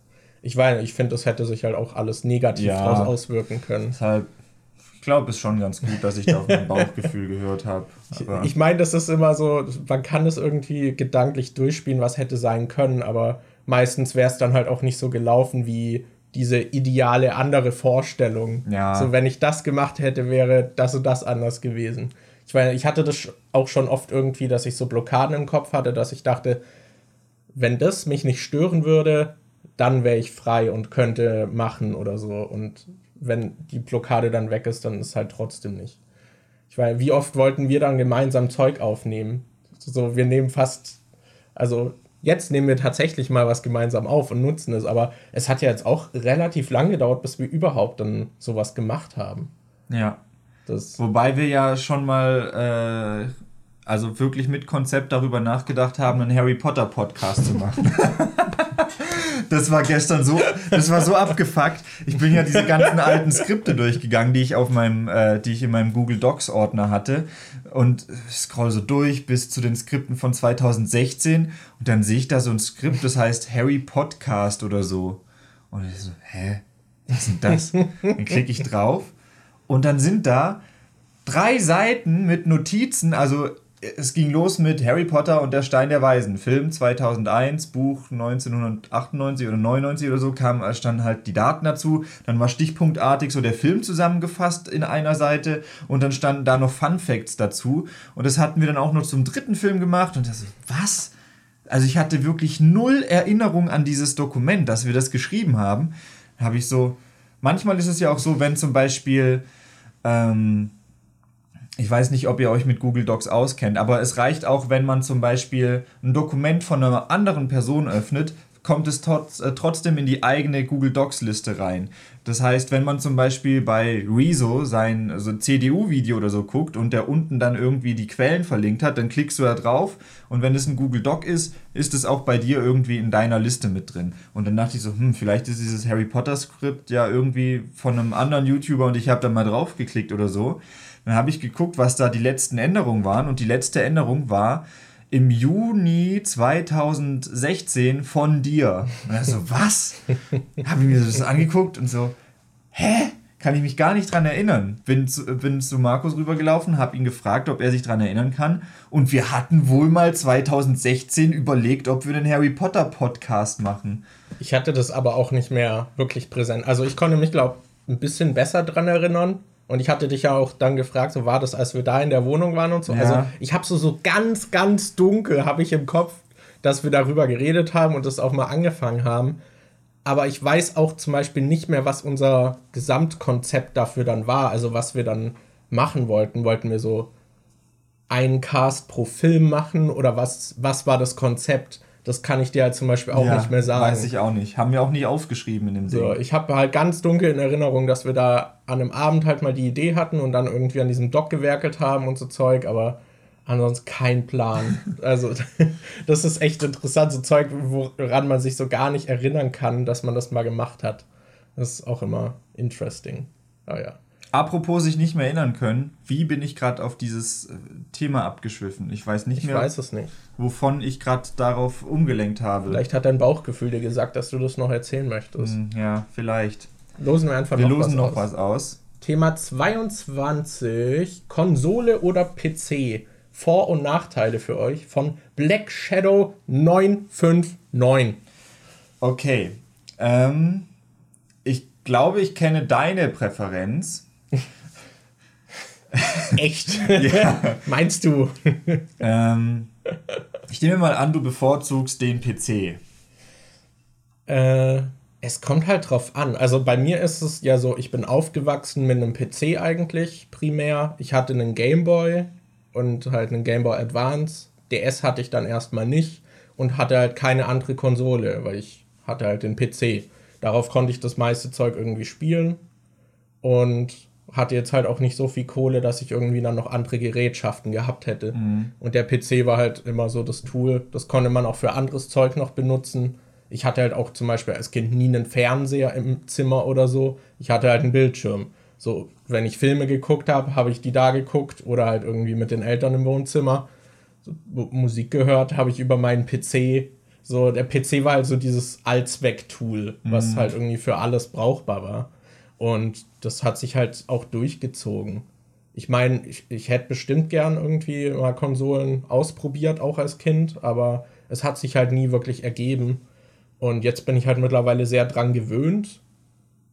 ich weiß, ich finde, das hätte sich halt auch alles negativ ja. auswirken können. Deshalb, ich glaube, es ist schon ganz gut, dass ich da auf mein Bauchgefühl gehört habe. Ich, ich meine, das ist immer so, man kann es irgendwie gedanklich durchspielen, was hätte sein können, aber meistens wäre es dann halt auch nicht so gelaufen, wie diese ideale andere Vorstellung. Ja. So, wenn ich das gemacht hätte, wäre das und das anders gewesen. Ich meine, ich hatte das auch schon oft irgendwie, dass ich so Blockaden im Kopf hatte, dass ich dachte, wenn das mich nicht stören würde, dann wäre ich frei und könnte machen oder so. Und wenn die Blockade dann weg ist, dann ist es halt trotzdem nicht. Ich meine, wie oft wollten wir dann gemeinsam Zeug aufnehmen? So, wir nehmen fast, also jetzt nehmen wir tatsächlich mal was gemeinsam auf und nutzen es. Aber es hat ja jetzt auch relativ lang gedauert, bis wir überhaupt dann sowas gemacht haben. Ja. Das Wobei wir ja schon mal, äh, also wirklich mit Konzept darüber nachgedacht haben, einen Harry Potter Podcast zu machen. das war gestern so, das war so abgefuckt. Ich bin ja diese ganzen alten Skripte durchgegangen, die ich auf meinem, äh, die ich in meinem Google Docs Ordner hatte und scroll so durch bis zu den Skripten von 2016 und dann sehe ich da so ein Skript, das heißt Harry Podcast oder so. Und ich so, hä? Was ist denn das? Dann klicke ich drauf und dann sind da drei Seiten mit Notizen, also es ging los mit Harry Potter und der Stein der Weisen. Film 2001, Buch 1998 oder 99 oder so, kam, standen halt die Daten dazu. Dann war stichpunktartig so der Film zusammengefasst in einer Seite und dann standen da noch Fun Facts dazu. Und das hatten wir dann auch noch zum dritten Film gemacht und das, was? Also ich hatte wirklich null Erinnerung an dieses Dokument, dass wir das geschrieben haben. Habe ich so, manchmal ist es ja auch so, wenn zum Beispiel, ähm, ich weiß nicht, ob ihr euch mit Google Docs auskennt, aber es reicht auch, wenn man zum Beispiel ein Dokument von einer anderen Person öffnet, kommt es trotz, äh, trotzdem in die eigene Google Docs-Liste rein. Das heißt, wenn man zum Beispiel bei Rezo sein also CDU-Video oder so guckt und der unten dann irgendwie die Quellen verlinkt hat, dann klickst du da drauf und wenn es ein Google Doc ist, ist es auch bei dir irgendwie in deiner Liste mit drin. Und dann dachte ich so, hm, vielleicht ist dieses Harry Potter-Skript ja irgendwie von einem anderen YouTuber und ich habe da mal drauf geklickt oder so. Dann habe ich geguckt, was da die letzten Änderungen waren und die letzte Änderung war, im Juni 2016 von dir. Und er so, was? Habe ich mir das angeguckt und so, hä? Kann ich mich gar nicht dran erinnern. Bin zu, bin zu Markus rübergelaufen, habe ihn gefragt, ob er sich dran erinnern kann. Und wir hatten wohl mal 2016 überlegt, ob wir den Harry Potter Podcast machen. Ich hatte das aber auch nicht mehr wirklich präsent. Also ich konnte mich, glaube ich, ein bisschen besser dran erinnern. Und ich hatte dich ja auch dann gefragt, so war das, als wir da in der Wohnung waren und so. Ja. Also ich habe so, so ganz, ganz dunkel, habe ich im Kopf, dass wir darüber geredet haben und das auch mal angefangen haben. Aber ich weiß auch zum Beispiel nicht mehr, was unser Gesamtkonzept dafür dann war. Also was wir dann machen wollten. Wollten wir so einen Cast pro Film machen oder was, was war das Konzept? Das kann ich dir halt zum Beispiel auch ja, nicht mehr sagen. Weiß ich auch nicht. Haben wir auch nicht aufgeschrieben in dem Ding. So, ich habe halt ganz dunkel in Erinnerung, dass wir da an einem Abend halt mal die Idee hatten und dann irgendwie an diesem Dock gewerkelt haben und so Zeug, aber ansonsten kein Plan. also, das ist echt interessant, so Zeug, woran man sich so gar nicht erinnern kann, dass man das mal gemacht hat. Das ist auch immer interesting. Aber ja. Apropos sich nicht mehr erinnern können, wie bin ich gerade auf dieses äh, Thema abgeschwiffen? Ich weiß nicht ich mehr. Ich weiß es nicht. Wovon ich gerade darauf umgelenkt habe. Vielleicht hat dein Bauchgefühl dir gesagt, dass du das noch erzählen möchtest. Hm, ja, vielleicht. Losen wir einfach wir noch, losen was, noch aus. was aus. Thema 22: Konsole oder PC? Vor- und Nachteile für euch von Black Shadow 959. Okay. Ähm, ich glaube, ich kenne deine Präferenz. Echt? ja. Meinst du? ähm, ich nehme mal an, du bevorzugst den PC. Äh, es kommt halt drauf an. Also bei mir ist es ja so, ich bin aufgewachsen mit einem PC eigentlich primär. Ich hatte einen Gameboy und halt einen Gameboy Advance. DS hatte ich dann erstmal nicht und hatte halt keine andere Konsole, weil ich hatte halt den PC. Darauf konnte ich das meiste Zeug irgendwie spielen und hatte jetzt halt auch nicht so viel Kohle, dass ich irgendwie dann noch andere Gerätschaften gehabt hätte. Mhm. Und der PC war halt immer so das Tool. Das konnte man auch für anderes Zeug noch benutzen. Ich hatte halt auch zum Beispiel als Kind nie einen Fernseher im Zimmer oder so. Ich hatte halt einen Bildschirm. So, wenn ich Filme geguckt habe, habe ich die da geguckt oder halt irgendwie mit den Eltern im Wohnzimmer. So, Musik gehört habe ich über meinen PC. So, der PC war halt so dieses Allzweck-Tool, was mhm. halt irgendwie für alles brauchbar war. Und das hat sich halt auch durchgezogen. Ich meine, ich, ich hätte bestimmt gern irgendwie mal Konsolen ausprobiert, auch als Kind, aber es hat sich halt nie wirklich ergeben. Und jetzt bin ich halt mittlerweile sehr dran gewöhnt.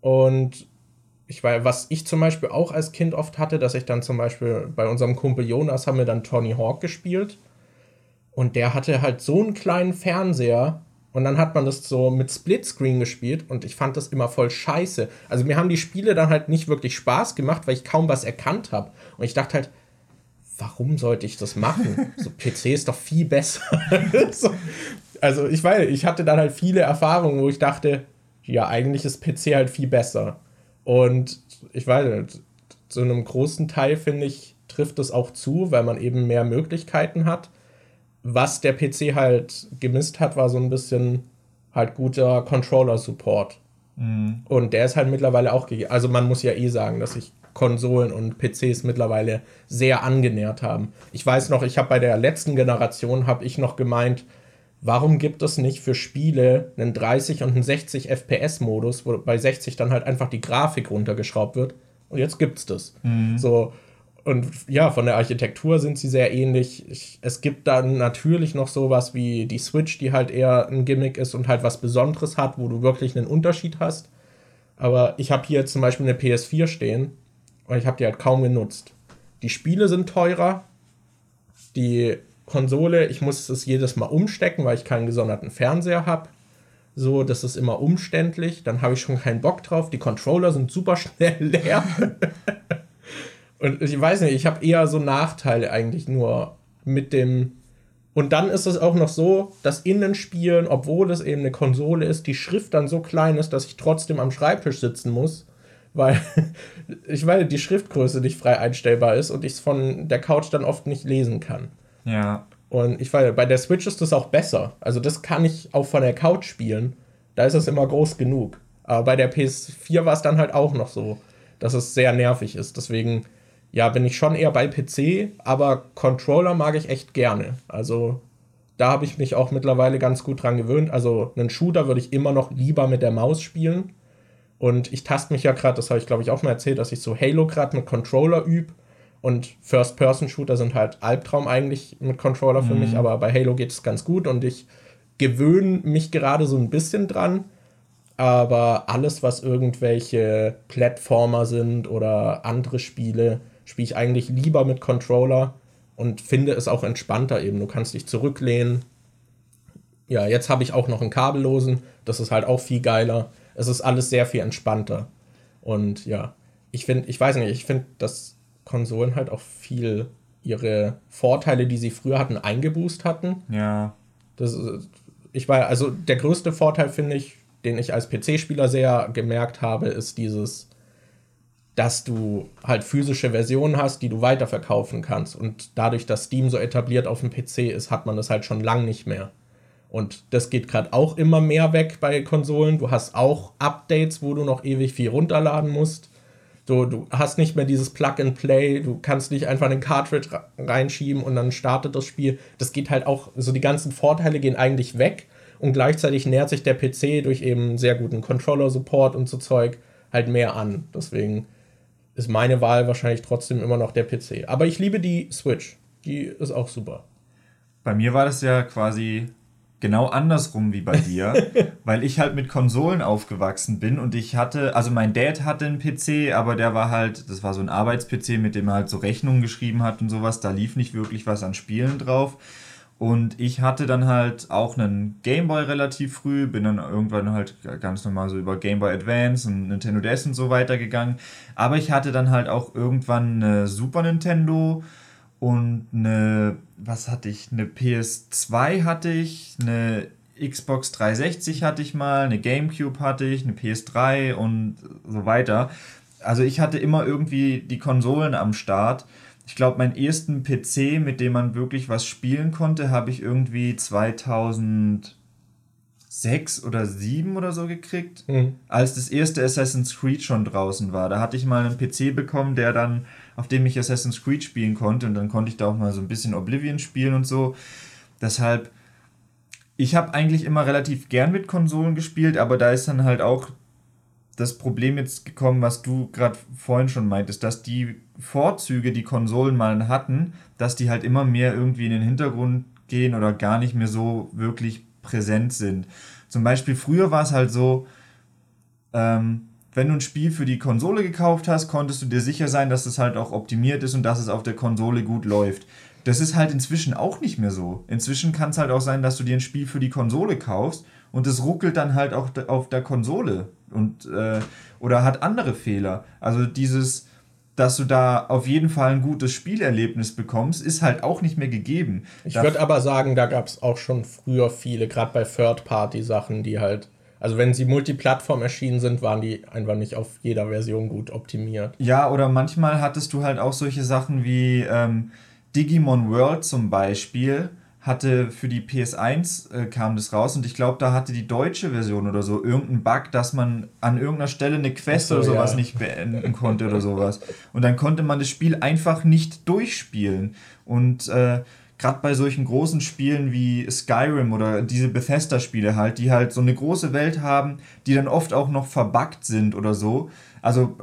Und ich weiß, was ich zum Beispiel auch als Kind oft hatte, dass ich dann zum Beispiel bei unserem Kumpel Jonas haben wir dann Tony Hawk gespielt. Und der hatte halt so einen kleinen Fernseher, und dann hat man das so mit Splitscreen gespielt und ich fand das immer voll scheiße. Also mir haben die Spiele dann halt nicht wirklich Spaß gemacht, weil ich kaum was erkannt habe. Und ich dachte halt, warum sollte ich das machen? So PC ist doch viel besser. so. Also ich weiß, ich hatte dann halt viele Erfahrungen, wo ich dachte, ja, eigentlich ist PC halt viel besser. Und ich weiß zu einem großen Teil finde ich, trifft es auch zu, weil man eben mehr Möglichkeiten hat was der PC halt gemisst hat, war so ein bisschen halt guter Controller-Support. Mhm. Und der ist halt mittlerweile auch gegeben. Also man muss ja eh sagen, dass sich Konsolen und PCs mittlerweile sehr angenähert haben. Ich weiß noch, ich habe bei der letzten Generation habe ich noch gemeint, warum gibt es nicht für Spiele einen 30 und einen 60 FPS Modus, wo bei 60 dann halt einfach die Grafik runtergeschraubt wird und jetzt gibt's das. Mhm. So und ja, von der Architektur sind sie sehr ähnlich. Ich, es gibt dann natürlich noch sowas wie die Switch, die halt eher ein Gimmick ist und halt was Besonderes hat, wo du wirklich einen Unterschied hast. Aber ich habe hier zum Beispiel eine PS4 stehen und ich habe die halt kaum genutzt. Die Spiele sind teurer. Die Konsole, ich muss es jedes Mal umstecken, weil ich keinen gesonderten Fernseher habe. So, das ist immer umständlich. Dann habe ich schon keinen Bock drauf. Die Controller sind super schnell leer. Und ich weiß nicht, ich habe eher so Nachteile eigentlich nur mit dem Und dann ist es auch noch so, dass in den Spielen, obwohl es eben eine Konsole ist, die Schrift dann so klein ist, dass ich trotzdem am Schreibtisch sitzen muss, weil ich meine, die Schriftgröße nicht frei einstellbar ist und ich es von der Couch dann oft nicht lesen kann. Ja. Und ich weiß, bei der Switch ist das auch besser. Also das kann ich auch von der Couch spielen. Da ist es immer groß genug. Aber bei der PS4 war es dann halt auch noch so, dass es sehr nervig ist. Deswegen, ja, bin ich schon eher bei PC, aber Controller mag ich echt gerne. Also da habe ich mich auch mittlerweile ganz gut dran gewöhnt. Also einen Shooter würde ich immer noch lieber mit der Maus spielen. Und ich taste mich ja gerade, das habe ich glaube ich auch mal erzählt, dass ich so Halo gerade mit Controller übe. Und First-Person-Shooter sind halt Albtraum eigentlich mit Controller für mhm. mich, aber bei Halo geht es ganz gut und ich gewöhne mich gerade so ein bisschen dran. Aber alles, was irgendwelche Plattformer sind oder andere Spiele, spiele ich eigentlich lieber mit Controller und finde es auch entspannter eben. Du kannst dich zurücklehnen. Ja, jetzt habe ich auch noch einen kabellosen, das ist halt auch viel geiler. Es ist alles sehr viel entspannter. Und ja, ich finde, ich weiß nicht, ich finde, dass Konsolen halt auch viel ihre Vorteile, die sie früher hatten, eingeboost hatten. Ja. Das, ich war, also der größte Vorteil, finde ich, den ich als PC-Spieler sehr gemerkt habe, ist dieses, dass du halt physische Versionen hast, die du weiterverkaufen kannst. Und dadurch, dass Steam so etabliert auf dem PC ist, hat man das halt schon lang nicht mehr. Und das geht gerade auch immer mehr weg bei Konsolen. Du hast auch Updates, wo du noch ewig viel runterladen musst. Du, du hast nicht mehr dieses Plug-and-Play, du kannst nicht einfach einen Cartridge reinschieben und dann startet das Spiel. Das geht halt auch, so die ganzen Vorteile gehen eigentlich weg und gleichzeitig nähert sich der PC durch eben sehr guten Controller-Support und so Zeug halt mehr an. Deswegen ist meine Wahl wahrscheinlich trotzdem immer noch der PC. Aber ich liebe die Switch. Die ist auch super. Bei mir war das ja quasi genau andersrum wie bei dir, weil ich halt mit Konsolen aufgewachsen bin und ich hatte, also mein Dad hatte einen PC, aber der war halt, das war so ein Arbeits-PC, mit dem er halt so Rechnungen geschrieben hat und sowas, da lief nicht wirklich was an Spielen drauf. Und ich hatte dann halt auch einen Gameboy relativ früh, bin dann irgendwann halt ganz normal so über Gameboy Advance und Nintendo DS und so weitergegangen. Aber ich hatte dann halt auch irgendwann eine Super Nintendo und eine, was hatte ich? Eine PS2 hatte ich, eine Xbox 360 hatte ich mal, eine GameCube hatte ich, eine PS3 und so weiter. Also ich hatte immer irgendwie die Konsolen am Start. Ich glaube, meinen ersten PC, mit dem man wirklich was spielen konnte, habe ich irgendwie 2006 oder 2007 oder so gekriegt, mhm. als das erste Assassin's Creed schon draußen war. Da hatte ich mal einen PC bekommen, der dann auf dem ich Assassin's Creed spielen konnte und dann konnte ich da auch mal so ein bisschen Oblivion spielen und so. Deshalb, ich habe eigentlich immer relativ gern mit Konsolen gespielt, aber da ist dann halt auch das Problem jetzt gekommen, was du gerade vorhin schon meintest, dass die Vorzüge, die Konsolen mal hatten, dass die halt immer mehr irgendwie in den Hintergrund gehen oder gar nicht mehr so wirklich präsent sind. Zum Beispiel früher war es halt so, ähm, wenn du ein Spiel für die Konsole gekauft hast, konntest du dir sicher sein, dass es halt auch optimiert ist und dass es auf der Konsole gut läuft. Das ist halt inzwischen auch nicht mehr so. Inzwischen kann es halt auch sein, dass du dir ein Spiel für die Konsole kaufst und es ruckelt dann halt auch auf der Konsole und äh, oder hat andere Fehler. Also dieses, dass du da auf jeden Fall ein gutes Spielerlebnis bekommst, ist halt auch nicht mehr gegeben. Ich würde aber sagen, da gab es auch schon früher viele, gerade bei Third-Party-Sachen, die halt also wenn sie Multiplattform erschienen sind, waren die einfach nicht auf jeder Version gut optimiert. Ja, oder manchmal hattest du halt auch solche Sachen wie ähm, Digimon World zum Beispiel hatte für die PS1 äh, kam das raus und ich glaube, da hatte die deutsche Version oder so irgendeinen Bug, dass man an irgendeiner Stelle eine Quest so, oder sowas ja. nicht beenden konnte oder sowas. Und dann konnte man das Spiel einfach nicht durchspielen. Und äh, gerade bei solchen großen Spielen wie Skyrim oder diese Bethesda-Spiele halt, die halt so eine große Welt haben, die dann oft auch noch verbuggt sind oder so. Also,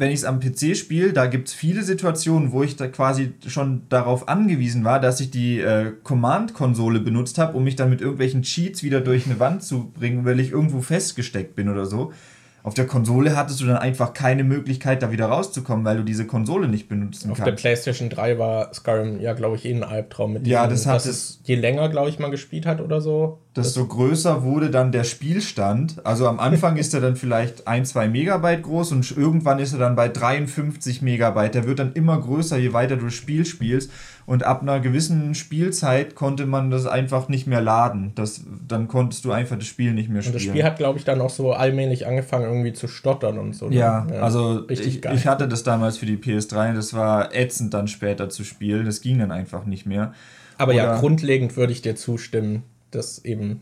wenn ich es am PC spiele, da gibt es viele Situationen, wo ich da quasi schon darauf angewiesen war, dass ich die äh, Command-Konsole benutzt habe, um mich dann mit irgendwelchen Cheats wieder durch eine Wand zu bringen, weil ich irgendwo festgesteckt bin oder so. Auf der Konsole hattest du dann einfach keine Möglichkeit, da wieder rauszukommen, weil du diese Konsole nicht benutzen Auf kannst. Auf der PlayStation 3 war Skyrim ja, glaube ich, eh ein Albtraum mit diesem, Ja, das hat es. Je länger, glaube ich, man gespielt hat oder so, desto größer wurde dann der Spielstand. Also am Anfang ist er dann vielleicht ein, zwei Megabyte groß und irgendwann ist er dann bei 53 Megabyte. Der wird dann immer größer, je weiter du das Spiel spielst. Und ab einer gewissen Spielzeit konnte man das einfach nicht mehr laden. Das, dann konntest du einfach das Spiel nicht mehr spielen. Und das Spiel hat, glaube ich, dann auch so allmählich angefangen irgendwie zu stottern und so. Ne? Ja, ja, also richtig ich, ich hatte das damals für die PS3 und das war ätzend dann später zu spielen. Das ging dann einfach nicht mehr. Aber Oder ja, grundlegend würde ich dir zustimmen dass eben,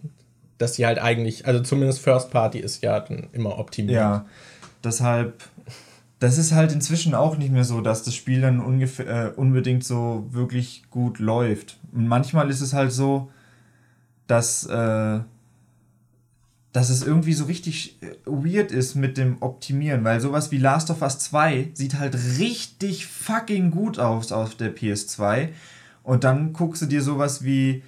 dass sie halt eigentlich, also zumindest First Party ist ja dann immer optimiert. Ja, deshalb, das ist halt inzwischen auch nicht mehr so, dass das Spiel dann ungefähr, äh, unbedingt so wirklich gut läuft. Und manchmal ist es halt so, dass, äh, dass es irgendwie so richtig äh, weird ist mit dem Optimieren, weil sowas wie Last of Us 2 sieht halt richtig fucking gut aus auf der PS2. Und dann guckst du dir sowas wie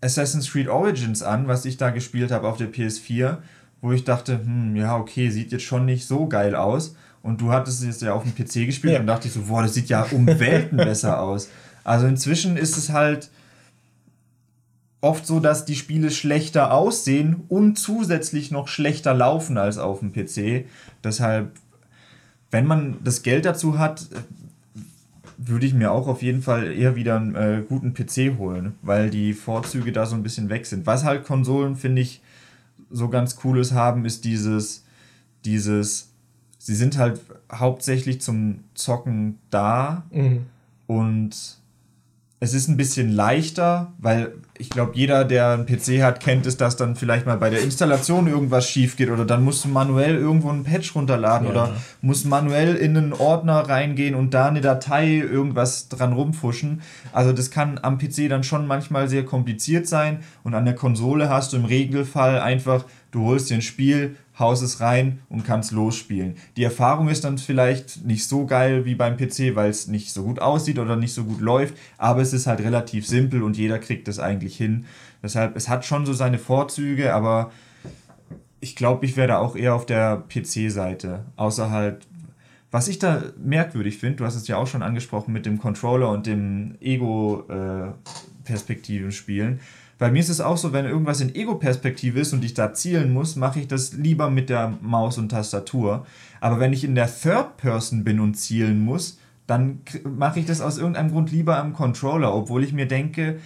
Assassin's Creed Origins an, was ich da gespielt habe auf der PS4, wo ich dachte, hm, ja, okay, sieht jetzt schon nicht so geil aus. Und du hattest es jetzt ja auf dem PC gespielt ja. und dachte ich so, boah, das sieht ja um Welten besser aus. Also inzwischen ist es halt oft so, dass die Spiele schlechter aussehen und zusätzlich noch schlechter laufen als auf dem PC. Deshalb, wenn man das Geld dazu hat, würde ich mir auch auf jeden Fall eher wieder einen äh, guten PC holen, weil die Vorzüge da so ein bisschen weg sind. Was halt Konsolen, finde ich, so ganz cooles haben, ist dieses, dieses, sie sind halt hauptsächlich zum Zocken da mhm. und es ist ein bisschen leichter, weil ich glaube, jeder, der einen PC hat, kennt es, dass dann vielleicht mal bei der Installation irgendwas schief geht oder dann musst du manuell irgendwo einen Patch runterladen ja. oder musst manuell in einen Ordner reingehen und da eine Datei irgendwas dran rumfuschen. Also das kann am PC dann schon manchmal sehr kompliziert sein und an der Konsole hast du im Regelfall einfach, du holst dir ein Spiel, haust es rein und kannst losspielen. Die Erfahrung ist dann vielleicht nicht so geil wie beim PC, weil es nicht so gut aussieht oder nicht so gut läuft, aber es ist halt relativ simpel und jeder kriegt es eigentlich hin. Deshalb, es hat schon so seine Vorzüge, aber ich glaube, ich wäre auch eher auf der PC-Seite. Außer halt, was ich da merkwürdig finde, du hast es ja auch schon angesprochen mit dem Controller und dem Ego-Perspektiven-Spielen. Äh, bei mir ist es auch so, wenn irgendwas in Ego-Perspektive ist und ich da zielen muss, mache ich das lieber mit der Maus und Tastatur. Aber wenn ich in der Third Person bin und zielen muss, dann mache ich das aus irgendeinem Grund lieber am Controller, obwohl ich mir denke,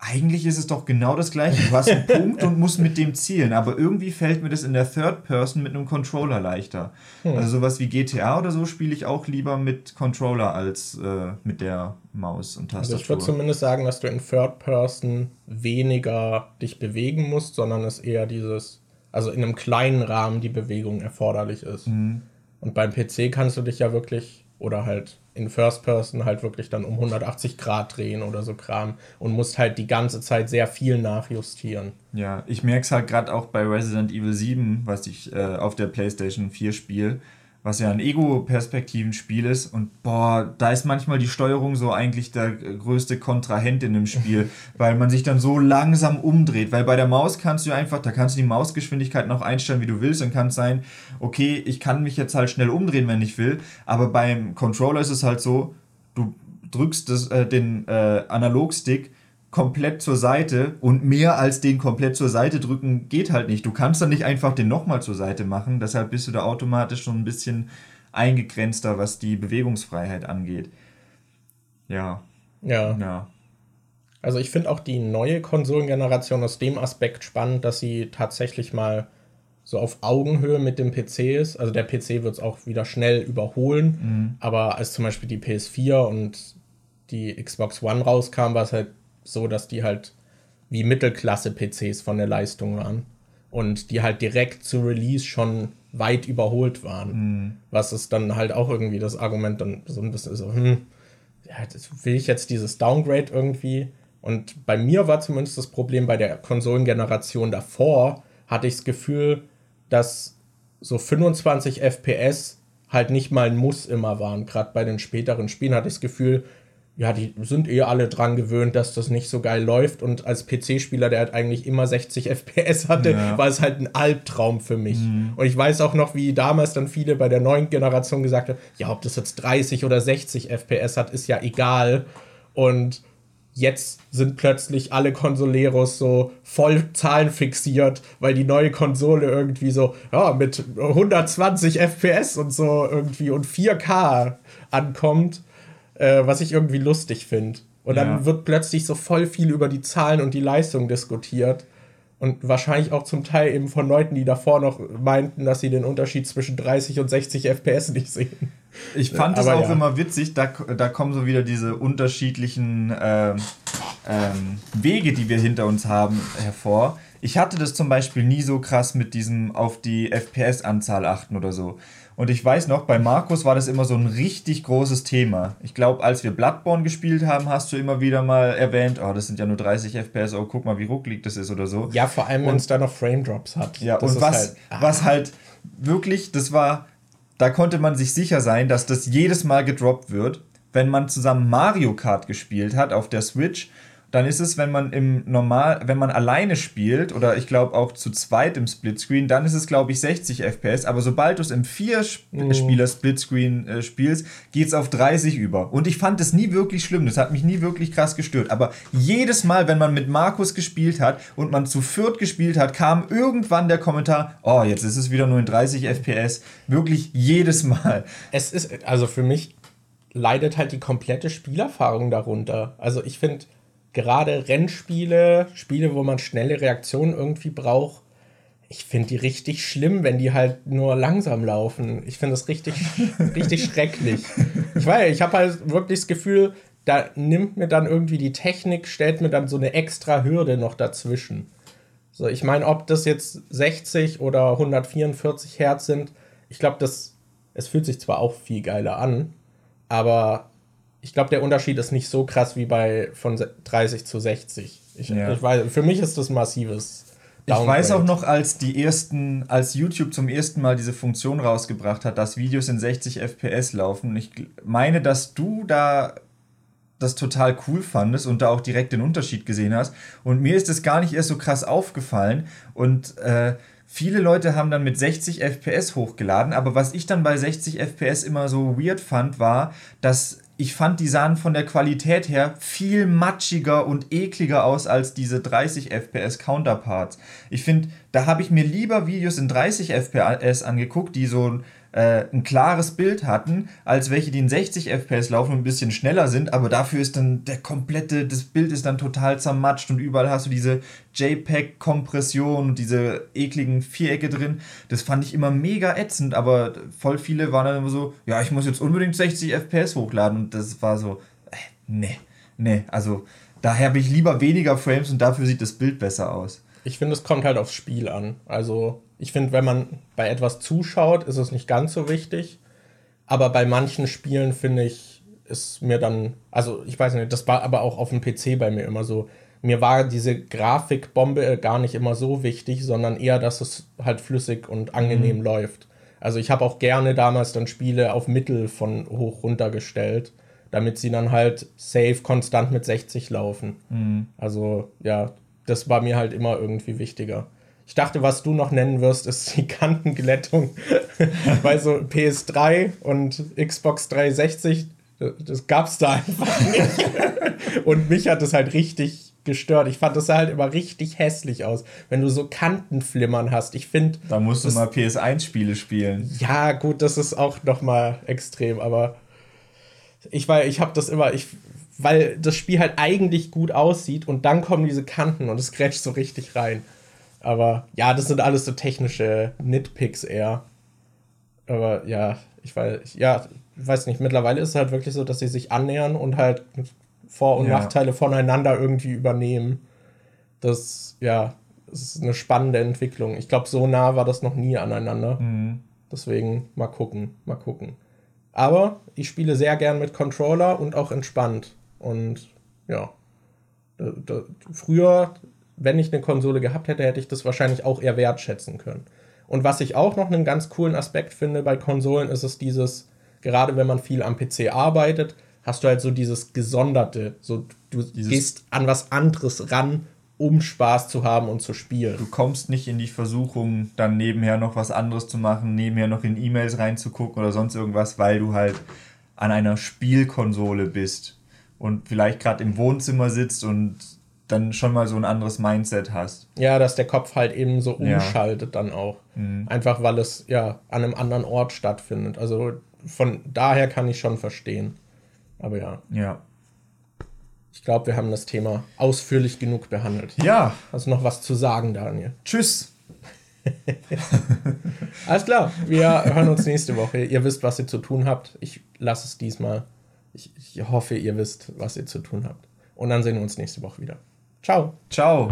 eigentlich ist es doch genau das gleiche. Du hast einen Punkt und musst mit dem zielen, aber irgendwie fällt mir das in der Third Person mit einem Controller leichter. Hm. Also sowas wie GTA oder so spiele ich auch lieber mit Controller als äh, mit der Maus und Tastatur. Also ich würde zumindest sagen, dass du in Third Person weniger dich bewegen musst, sondern es eher dieses, also in einem kleinen Rahmen die Bewegung erforderlich ist. Mhm. Und beim PC kannst du dich ja wirklich oder halt in First Person halt wirklich dann um 180 Grad drehen oder so Kram und musst halt die ganze Zeit sehr viel nachjustieren. Ja, ich merke es halt gerade auch bei Resident Evil 7, was ich äh, auf der PlayStation 4 spiele was ja ein Ego-Perspektiven-Spiel ist. Und boah, da ist manchmal die Steuerung so eigentlich der größte Kontrahent in dem Spiel, weil man sich dann so langsam umdreht. Weil bei der Maus kannst du einfach, da kannst du die Mausgeschwindigkeit noch einstellen, wie du willst. Dann kann es sein, okay, ich kann mich jetzt halt schnell umdrehen, wenn ich will. Aber beim Controller ist es halt so, du drückst das, äh, den äh, Analogstick komplett zur Seite und mehr als den komplett zur Seite drücken geht halt nicht. Du kannst dann nicht einfach den nochmal zur Seite machen, deshalb bist du da automatisch schon ein bisschen eingegrenzter, was die Bewegungsfreiheit angeht. Ja. Ja. ja. Also ich finde auch die neue Konsolengeneration aus dem Aspekt spannend, dass sie tatsächlich mal so auf Augenhöhe mit dem PC ist. Also der PC wird es auch wieder schnell überholen, mhm. aber als zum Beispiel die PS4 und die Xbox One rauskam, war es halt so, dass die halt wie Mittelklasse-PCs von der Leistung waren. Und die halt direkt zu Release schon weit überholt waren. Mhm. Was ist dann halt auch irgendwie das Argument dann so ein bisschen so, hm, ja, will ich jetzt dieses Downgrade irgendwie? Und bei mir war zumindest das Problem bei der Konsolengeneration davor, hatte ich das Gefühl, dass so 25 FPS halt nicht mal ein Muss immer waren. Gerade bei den späteren Spielen hatte ich das Gefühl, ja, die sind eh alle dran gewöhnt, dass das nicht so geil läuft. Und als PC-Spieler, der halt eigentlich immer 60 FPS hatte, ja. war es halt ein Albtraum für mich. Mhm. Und ich weiß auch noch, wie damals dann viele bei der neuen Generation gesagt haben, ja, ob das jetzt 30 oder 60 FPS hat, ist ja egal. Und jetzt sind plötzlich alle Consoleros so voll zahlenfixiert, weil die neue Konsole irgendwie so, ja, mit 120 FPS und so irgendwie und 4K ankommt, äh, was ich irgendwie lustig finde. Und dann ja. wird plötzlich so voll viel über die Zahlen und die Leistung diskutiert. Und wahrscheinlich auch zum Teil eben von Leuten, die davor noch meinten, dass sie den Unterschied zwischen 30 und 60 FPS nicht sehen. Ich fand es auch ja. immer witzig, da, da kommen so wieder diese unterschiedlichen ähm, ähm, Wege, die wir hinter uns haben, hervor. Ich hatte das zum Beispiel nie so krass mit diesem auf die FPS-Anzahl achten oder so. Und ich weiß noch, bei Markus war das immer so ein richtig großes Thema. Ich glaube, als wir Bloodborne gespielt haben, hast du immer wieder mal erwähnt, oh, das sind ja nur 30 FPS, oh, guck mal, wie rucklig das ist oder so. Ja, vor allem, wenn es da noch Frame Drops hat. Ja, das und was halt, ah. was halt wirklich, das war, da konnte man sich sicher sein, dass das jedes Mal gedroppt wird, wenn man zusammen Mario Kart gespielt hat auf der Switch dann ist es, wenn man im Normal, wenn man alleine spielt oder ich glaube auch zu zweit im Splitscreen, dann ist es glaube ich 60 FPS, aber sobald du es im Vier-Spieler Splitscreen äh, spielst, geht es auf 30 über. Und ich fand es nie wirklich schlimm, das hat mich nie wirklich krass gestört, aber jedes Mal, wenn man mit Markus gespielt hat und man zu viert gespielt hat, kam irgendwann der Kommentar, oh, jetzt ist es wieder nur in 30 FPS, wirklich jedes Mal. Es ist also für mich leidet halt die komplette Spielerfahrung darunter. Also ich finde gerade Rennspiele, Spiele, wo man schnelle Reaktionen irgendwie braucht, ich finde die richtig schlimm, wenn die halt nur langsam laufen. Ich finde das richtig, richtig schrecklich. Ich weiß, ich habe halt wirklich das Gefühl, da nimmt mir dann irgendwie die Technik, stellt mir dann so eine extra Hürde noch dazwischen. So, ich meine, ob das jetzt 60 oder 144 Hertz sind, ich glaube, das, es fühlt sich zwar auch viel geiler an, aber ich glaube, der Unterschied ist nicht so krass wie bei von 30 zu 60. Ich, ja. ich weiß, für mich ist das massives. Downgrade. Ich weiß auch noch, als die ersten, als YouTube zum ersten Mal diese Funktion rausgebracht hat, dass Videos in 60 FPS laufen. Ich meine, dass du da das total cool fandest und da auch direkt den Unterschied gesehen hast. Und mir ist das gar nicht erst so krass aufgefallen. Und äh, viele Leute haben dann mit 60 FPS hochgeladen. Aber was ich dann bei 60 FPS immer so weird fand, war, dass ich fand, die sahen von der Qualität her viel matschiger und ekliger aus als diese 30 FPS Counterparts. Ich finde, da habe ich mir lieber Videos in 30 FPS angeguckt, die so äh, ein klares Bild hatten, als welche, die in 60 FPS laufen und ein bisschen schneller sind, aber dafür ist dann der komplette, das Bild ist dann total zermatscht und überall hast du diese JPEG-Kompression und diese ekligen Vierecke drin. Das fand ich immer mega ätzend, aber voll viele waren dann immer so, ja, ich muss jetzt unbedingt 60 FPS hochladen und das war so, äh, nee, nee, also daher habe ich lieber weniger Frames und dafür sieht das Bild besser aus. Ich finde, es kommt halt aufs Spiel an. Also ich finde, wenn man bei etwas zuschaut, ist es nicht ganz so wichtig. Aber bei manchen Spielen finde ich, ist mir dann, also ich weiß nicht, das war aber auch auf dem PC bei mir immer so. Mir war diese Grafikbombe gar nicht immer so wichtig, sondern eher, dass es halt flüssig und angenehm mhm. läuft. Also ich habe auch gerne damals dann Spiele auf Mittel von hoch runter gestellt, damit sie dann halt safe konstant mit 60 laufen. Mhm. Also ja, das war mir halt immer irgendwie wichtiger. Ich dachte, was du noch nennen wirst, ist die Kantenglättung. Weil so PS3 und Xbox 360, das gab's da einfach nicht. und mich hat das halt richtig gestört. Ich fand das sah halt immer richtig hässlich aus, wenn du so Kantenflimmern hast. Ich finde. Da musst du mal PS1-Spiele spielen. Ja, gut, das ist auch noch mal extrem, aber ich war, ich habe das immer, ich, weil das Spiel halt eigentlich gut aussieht und dann kommen diese Kanten und es grätscht so richtig rein. Aber ja, das sind alles so technische Nitpicks eher. Aber ja, ich weiß, ja, weiß nicht, mittlerweile ist es halt wirklich so, dass sie sich annähern und halt Vor- und ja. Nachteile voneinander irgendwie übernehmen. Das, ja, das ist eine spannende Entwicklung. Ich glaube, so nah war das noch nie aneinander. Mhm. Deswegen mal gucken, mal gucken. Aber ich spiele sehr gern mit Controller und auch entspannt. Und ja, da, da, früher wenn ich eine Konsole gehabt hätte, hätte ich das wahrscheinlich auch eher wertschätzen können. Und was ich auch noch einen ganz coolen Aspekt finde bei Konsolen, ist es dieses, gerade wenn man viel am PC arbeitet, hast du halt so dieses Gesonderte. So, du dieses gehst an was anderes ran, um Spaß zu haben und zu spielen. Du kommst nicht in die Versuchung, dann nebenher noch was anderes zu machen, nebenher noch in E-Mails reinzugucken oder sonst irgendwas, weil du halt an einer Spielkonsole bist. und vielleicht gerade im Wohnzimmer sitzt und dann schon mal so ein anderes Mindset hast. Ja, dass der Kopf halt eben so Ja. umschaltet dann auch. Mhm. Einfach weil es ja an einem anderen Ort stattfindet. Also von daher kann ich schon verstehen. Aber ja, Ja. ich glaube, wir haben das Thema ausführlich genug behandelt. Ja, Hast du noch was zu sagen, Daniel? tschüss. Alles klar, wir hören uns nächste Woche. Ihr wisst, was ihr zu tun habt. Ich lasse es diesmal. Ich, ich hoffe, ihr wisst, was ihr zu tun habt. Und dann sehen wir uns nächste Woche wieder. Ciao. Ciao.